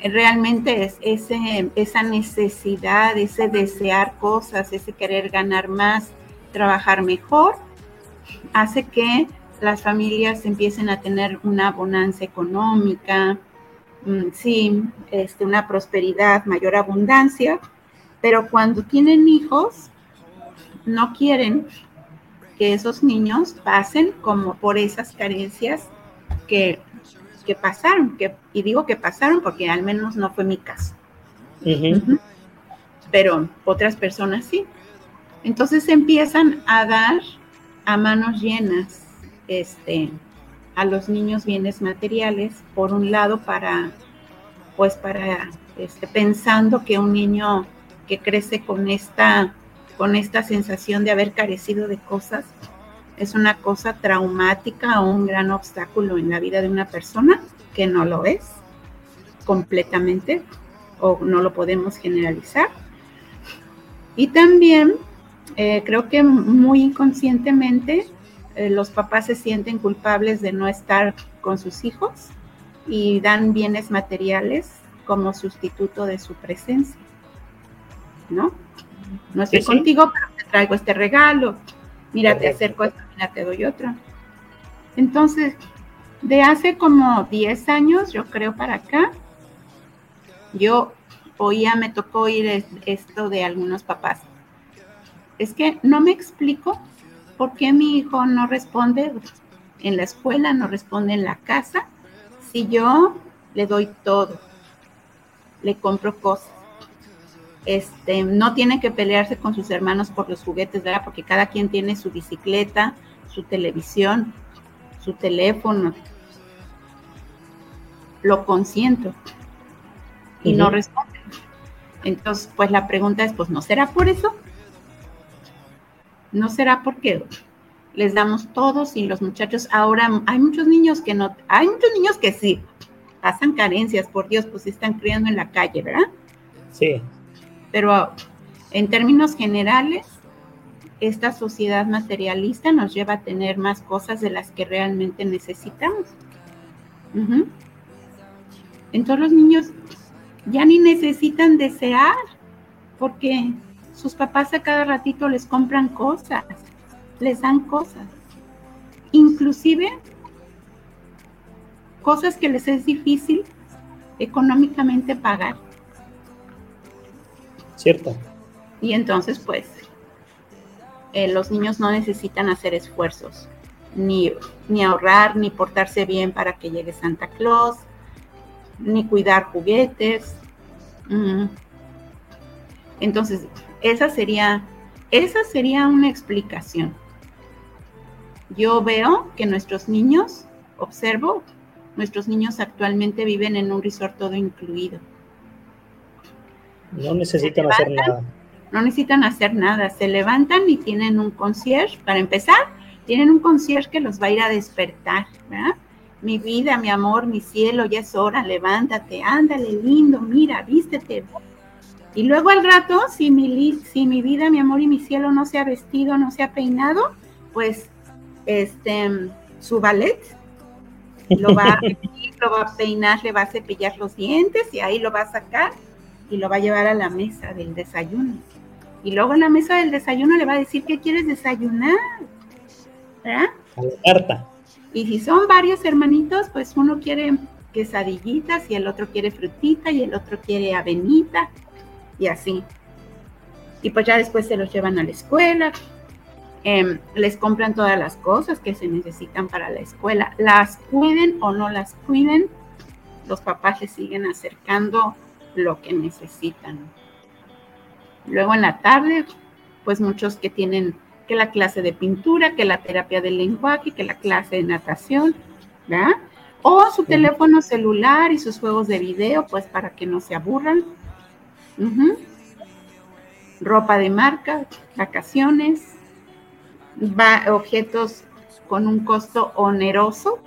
realmente es ese, esa necesidad, ese desear cosas, ese querer ganar más, trabajar mejor, hace que las familias empiecen a tener una bonanza económica, mm, sí, este, una prosperidad, mayor abundancia, pero cuando tienen hijos, no quieren que esos niños pasen como por esas carencias que, que pasaron, que, y digo que pasaron porque al menos no fue mi caso. Pero otras personas sí. Entonces empiezan a dar a manos llenas este, a los niños bienes materiales, por un lado para, pues para, este, pensando que un niño que crece con esta, con esta sensación de haber carecido de cosas, es una cosa traumática o un gran obstáculo en la vida de una persona, que no lo es completamente, o no lo podemos generalizar. Y también eh, creo que muy inconscientemente eh, los papás se sienten culpables de no estar con sus hijos y dan bienes materiales como sustituto de su presencia. ¿No? No estoy contigo, pero te traigo este regalo. Mira, te acerco esto, mira, te doy otro. Entonces, de hace como 10 años, yo creo para acá, yo oía, me tocó oír esto de algunos papás. Es que no me explico ¿por qué mi hijo no responde en la escuela, no responde en la casa? Si yo le doy todo, le compro cosas. Este, no tiene que pelearse con sus hermanos por los juguetes, ¿verdad? Porque cada quien tiene su bicicleta, su televisión, su teléfono. Lo consiento y no responde. Entonces, pues la pregunta es, pues, ¿no será por eso? ¿No será porque les damos todos y los muchachos ahora hay muchos niños que no, hay muchos niños que sí pasan carencias, por Dios, pues se están criando en la calle, ¿verdad? Sí. Pero en términos generales, esta sociedad materialista nos lleva a tener más cosas de las que realmente necesitamos. Entonces los niños ya ni necesitan desear, porque sus papás a cada ratito les compran cosas, les dan cosas. Inclusive cosas que les es difícil económicamente pagar. Cierto. Y entonces, pues, eh, los niños no necesitan hacer esfuerzos, ni, ni ahorrar, ni portarse bien para que llegue Santa Claus, ni cuidar juguetes. Entonces, esa sería, esa sería una explicación. Yo veo que nuestros niños, observo, nuestros niños actualmente viven en un resort todo incluido. No necesitan hacer nada. No necesitan hacer nada. Se levantan y tienen un concierge. Para empezar, tienen un concierge que los va a ir a despertar, ¿verdad? Mi vida, mi amor, mi cielo, ya es hora, levántate, ándale, lindo, mira, vístete, y luego al rato, si mi, si mi vida, mi amor y mi cielo no se ha vestido, no se ha peinado, pues este, su ballet Lo va, a, <laughs> lo va a peinar, le va a cepillar los dientes y ahí lo va a sacar y lo va a llevar a la mesa del desayuno. Y luego en la mesa del desayuno le va a decir qué quieres desayunar. ¿Verdad? A la carta. Y si son varios hermanitos, pues uno quiere quesadillitas y el otro quiere frutita y el otro quiere avenita y así. Y pues ya después se los llevan a la escuela, em, les compran todas las cosas que se necesitan para la escuela, las cuiden o no las cuiden, los papás les siguen acercando lo que necesitan. Luego en la tarde, pues muchos que tienen que la clase de pintura, que la terapia del lenguaje, que la clase de natación, ¿verdad? O su teléfono celular y sus juegos de video, pues para que no se aburran. Ropa de marca, vacaciones, objetos con un costo oneroso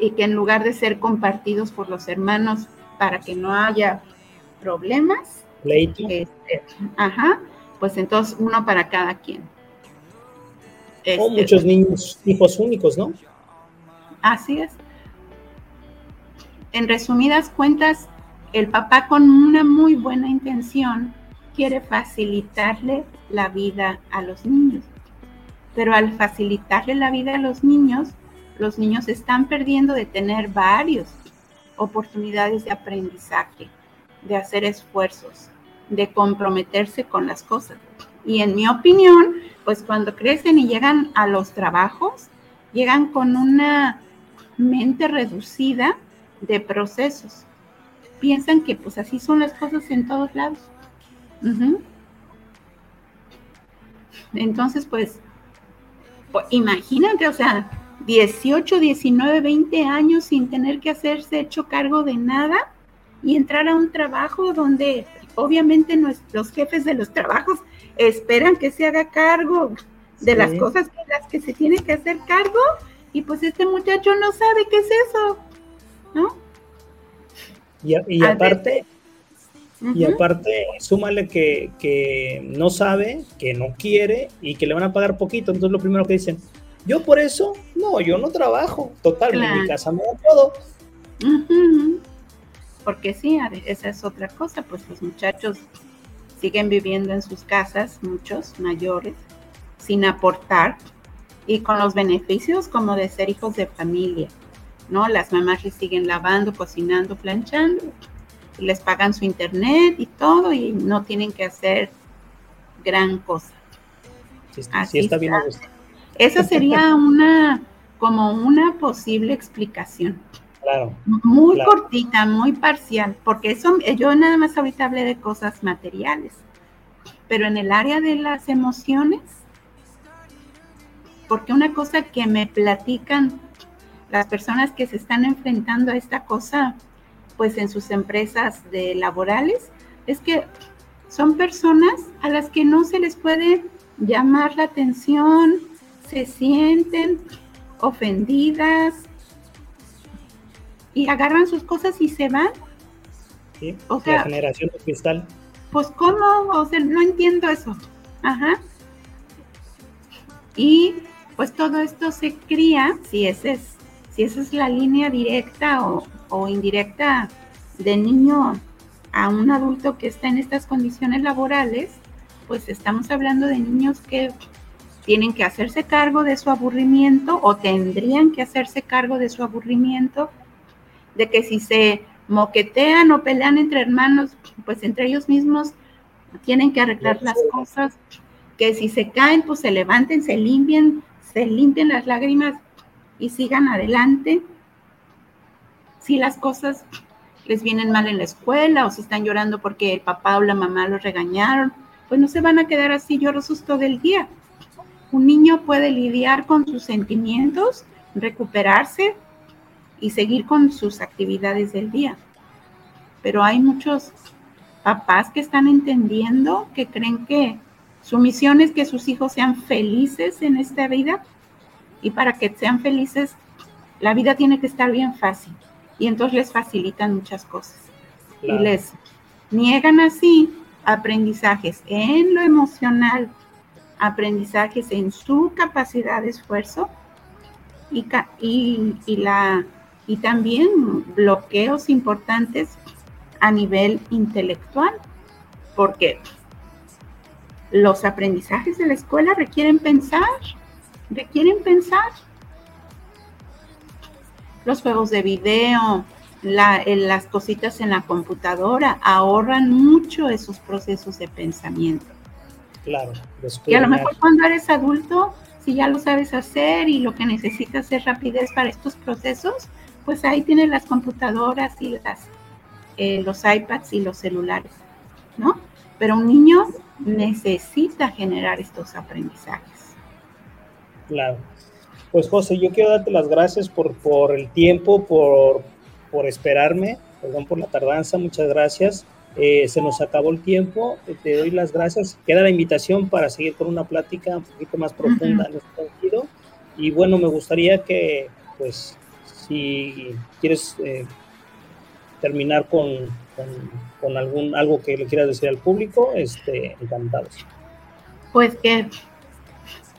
y que en lugar de ser compartidos por los hermanos para que no haya problemas, este, ajá, pues entonces uno para cada quien. o este, muchos niños, hijos únicos, ¿no? Así es. En resumidas cuentas, el papá con una muy buena intención quiere facilitarle la vida a los niños. Pero al facilitarle la vida a los niños, los niños están perdiendo de tener varios oportunidades de aprendizaje, de hacer esfuerzos, de comprometerse con las cosas. Y en mi opinión, pues cuando crecen y llegan a los trabajos, llegan con una mente reducida de procesos. Piensan que pues así son las cosas en todos lados. Entonces, pues, pues, imagínate, o sea, 18, 19, 20 años sin tener que hacerse hecho cargo de nada y entrar a un trabajo donde obviamente nuestros jefes de los trabajos esperan que se haga cargo de las cosas que las que se tiene que hacer cargo y pues este muchacho no sabe qué es eso, ¿no? Y, aparte, y aparte, súmale que, que, no sabe, que no quiere y que le van a pagar poquito. Entonces lo primero que dicen, yo por eso, no, yo no trabajo, total, en mi casa me da todo. Porque sí, esa es otra cosa, pues los muchachos siguen viviendo en sus casas, muchos mayores, sin aportar y con los beneficios como de ser hijos de familia, ¿no? Las mamás les siguen lavando, cocinando, planchando, les pagan su internet y todo y no tienen que hacer gran cosa. Sí, está bien. Esa sería una, como una posible explicación. Claro. Muy cortita, muy parcial, porque eso, yo nada más ahorita hablé de cosas materiales, pero en el área de las emociones, porque una cosa que me platican las personas que se están enfrentando a esta cosa, pues en sus empresas de laborales, es que son personas a las que no se les puede llamar la atención, se sienten ofendidas y agarran sus cosas y se van. Sí, o sea, la generación de cristal. Pues cómo, o sea, no entiendo eso. Ajá. Y pues todo esto se cría, si ese es, si esa es la línea directa o, o indirecta de niño a un adulto que está en estas condiciones laborales, pues estamos hablando de niños que tienen que hacerse cargo de su aburrimiento o tendrían que hacerse cargo de su aburrimiento, de que si se moquetean o pelean entre hermanos, pues entre ellos mismos tienen que arreglar las cosas, que si se caen, pues se levanten, se limpien, se limpien las lágrimas y sigan adelante. Si las cosas les vienen mal en la escuela o si están llorando porque el papá o la mamá los regañaron, pues no se van a quedar así llorosos todo el día un niño puede lidiar con sus sentimientos, recuperarse y seguir con sus actividades del día. Pero hay muchos papás que están entendiendo, que creen que su misión es que sus hijos sean felices en esta vida y para que sean felices, la vida tiene que estar bien fácil. Y entonces les facilitan muchas cosas. Y les niegan así aprendizajes en lo emocional, aprendizajes en su capacidad de esfuerzo y, y, la, y también bloqueos importantes a nivel intelectual, porque los aprendizajes de la escuela requieren pensar, requieren pensar. Los juegos de video, las cositas en la computadora ahorran mucho esos procesos de pensamiento. Claro. Y a lo mejor cuando eres adulto, si ya lo sabes hacer y lo que necesitas es rapidez para estos procesos, pues ahí tienes las computadoras y las, eh, los iPads y los celulares, ¿no? Pero un niño necesita generar estos aprendizajes. Claro. Pues José, yo quiero darte las gracias por, por el tiempo, por, por esperarme, perdón por la tardanza, muchas gracias. Eh, se nos acabó el tiempo, te doy las gracias. Queda la invitación para seguir con una plática un poquito más profunda en este sentido. Y bueno, me gustaría que, pues, si quieres eh, terminar con, con, algún algo que le quieras decir al público, este, encantados. Pues que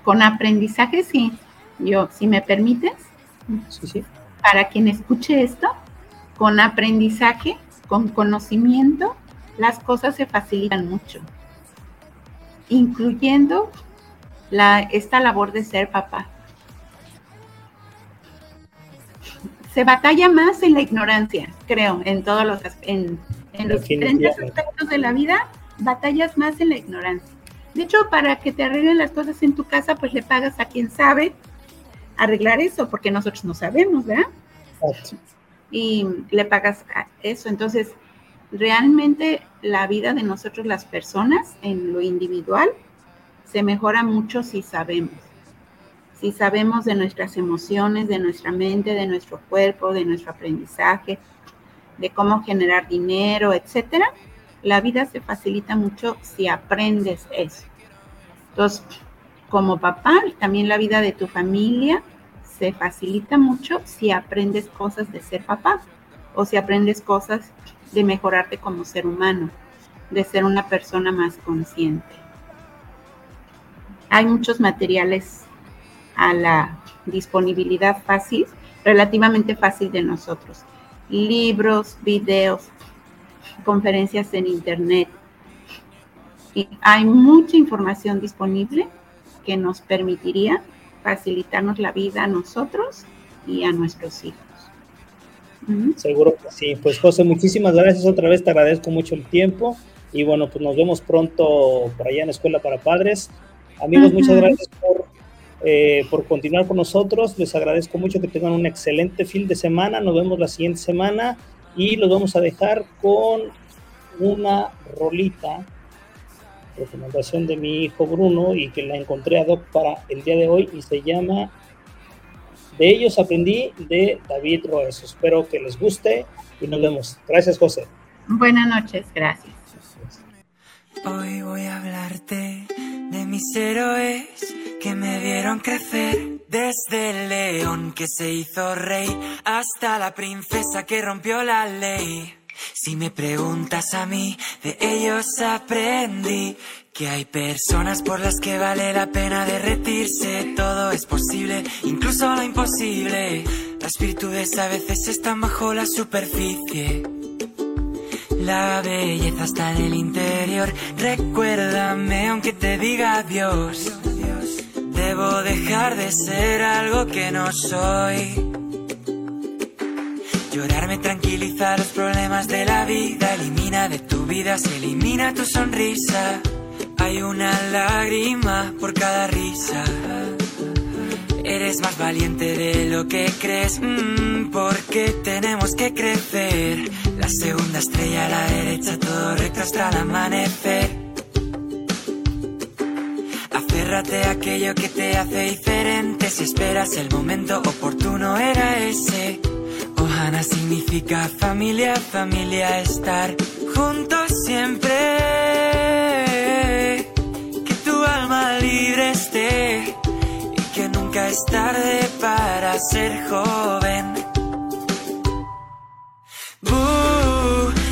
con aprendizaje, sí. Yo, si me permites, sí, sí. para quien escuche esto, con aprendizaje, con conocimiento, las cosas se facilitan mucho, incluyendo la, esta labor de ser papá. Se batalla más en la ignorancia, creo, en todos los, en, en los diferentes aspectos de la vida, batallas más en la ignorancia. De hecho, para que te arreglen las cosas en tu casa, pues le pagas a quien sabe arreglar eso, porque nosotros no sabemos, ¿verdad? Y le pagas a eso. Entonces, realmente la vida de nosotros las personas en lo individual se mejora mucho si sabemos. Si sabemos de nuestras emociones, de nuestra mente, de nuestro cuerpo, de nuestro aprendizaje, de cómo generar dinero, etcétera, la vida se facilita mucho si aprendes eso. Entonces, como papá, también la vida de tu familia se facilita mucho si aprendes cosas de ser papá o si aprendes cosas de mejorarte como ser humano, de ser una persona más consciente. Hay muchos materiales a la disponibilidad fácil, relativamente fácil de nosotros. Libros, videos, conferencias en internet. Hay mucha información disponible que nos permitiría facilitarnos la vida a nosotros y a nuestros hijos. Seguro que sí. Pues José, muchísimas gracias otra vez, te agradezco mucho el tiempo y bueno, pues nos vemos pronto por allá en la Escuela para Padres. Amigos, muchas gracias por, eh, por continuar con nosotros. Les agradezco mucho que tengan un excelente fin de semana. Nos vemos la siguiente semana y los vamos a dejar con una rolita, recomendación de mi hijo Bruno y que la encontré a Doc para el día de hoy y se llama de ellos aprendí de David Roeso. Espero que les guste y nos vemos. Gracias, José. Buenas noches, gracias. Hoy voy a hablarte de mis héroes que me vieron crecer. Desde el león que se hizo rey hasta la princesa que rompió la ley. Si me preguntas a mí, de ellos aprendí que hay personas por las que vale la pena derretirse. Todo es posible, incluso lo imposible. Las virtudes a veces están bajo la superficie. La belleza está en el interior. Recuérdame aunque te diga adiós. Debo dejar de ser algo que no soy. Llorar me tranquiliza los problemas de la vida. Elimina de tu vida, se elimina tu sonrisa. Hay una lágrima por cada risa. Eres más valiente de lo que crees, mm, porque tenemos que crecer. La segunda estrella a la derecha, todo recto hasta el amanecer. Aférrate a aquello que te hace diferente. Si esperas el momento oportuno, era ese. Ohana significa familia, familia, estar juntos siempre y que nunca es tarde para ser joven.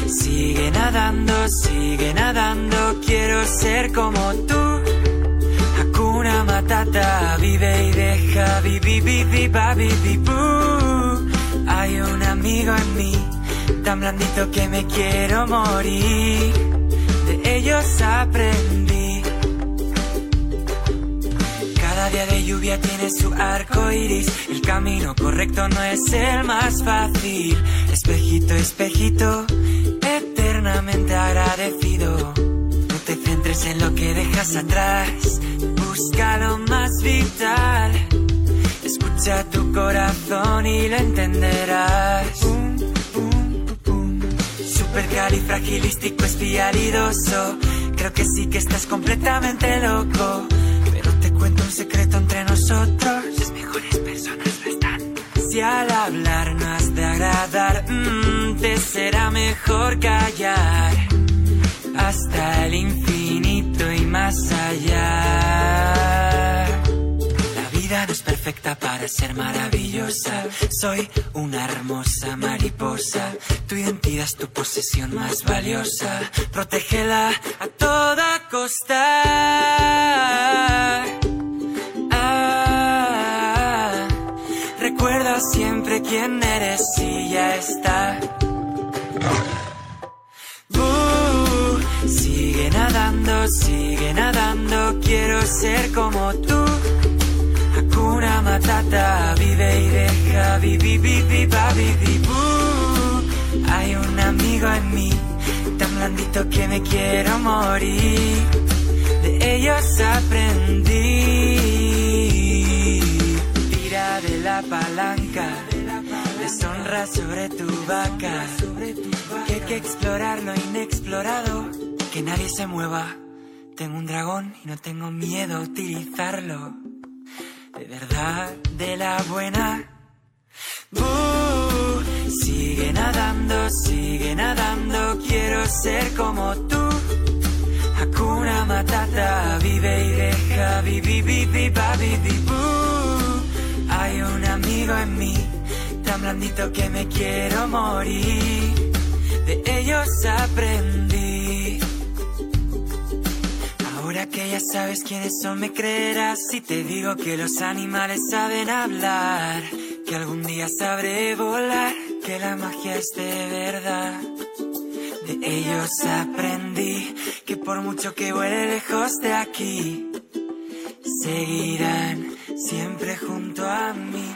sigue nadando, sigue nadando, quiero ser como tú. Hakuna Matata vive y deja, vi, vi, vi, vi, Hay un amigo en mí, tan blandito que me quiero morir. De ellos aprendí. Cada día de lluvia tiene su arco iris. El camino correcto no es el más fácil. Espejito, espejito, eternamente agradecido te centres en lo que dejas atrás. Busca lo más vital. Escucha tu corazón y lo entenderás. Supercalifragilístico espialidoso. Creo que sí que estás completamente loco. Cuento un secreto entre nosotros. Las mejores personas lo están. Si al hablar no has de agradar, mm, te será mejor callar hasta el infinito y más allá. La vida no es perfecta para ser maravillosa. Soy una hermosa mariposa. Tu identidad es tu posesión más valiosa. Protégela a toda costa. Quién eres y ya está. Sigue nadando, sigue nadando, quiero ser como tú. Hakuna Matata, vive y deja, vivi, vivi, babi, Hay un amigo en mí, tan blandito que me quiero morir. De ellos aprendí. Tira de la palanca, deshonra sobre tu vaca. Que hay que explorar lo inexplorado que nadie se mueva. Tengo un dragón y no tengo miedo a utilizarlo. De verdad, de la buena. sigue nadando, sigue nadando, quiero ser como tú. Hakuna Matata, vive y deja, vivi, vivi, babi, Hay un amigo en mí, tan blandito que me quiero morir. De ellos aprendí. Ahora que ya sabes quiénes son, me creerás si te digo que los animales saben hablar, que algún día sabré volar, que la magia es de verdad. De ellos aprendí que por mucho que vuele lejos de aquí, seguirán siempre junto a mí.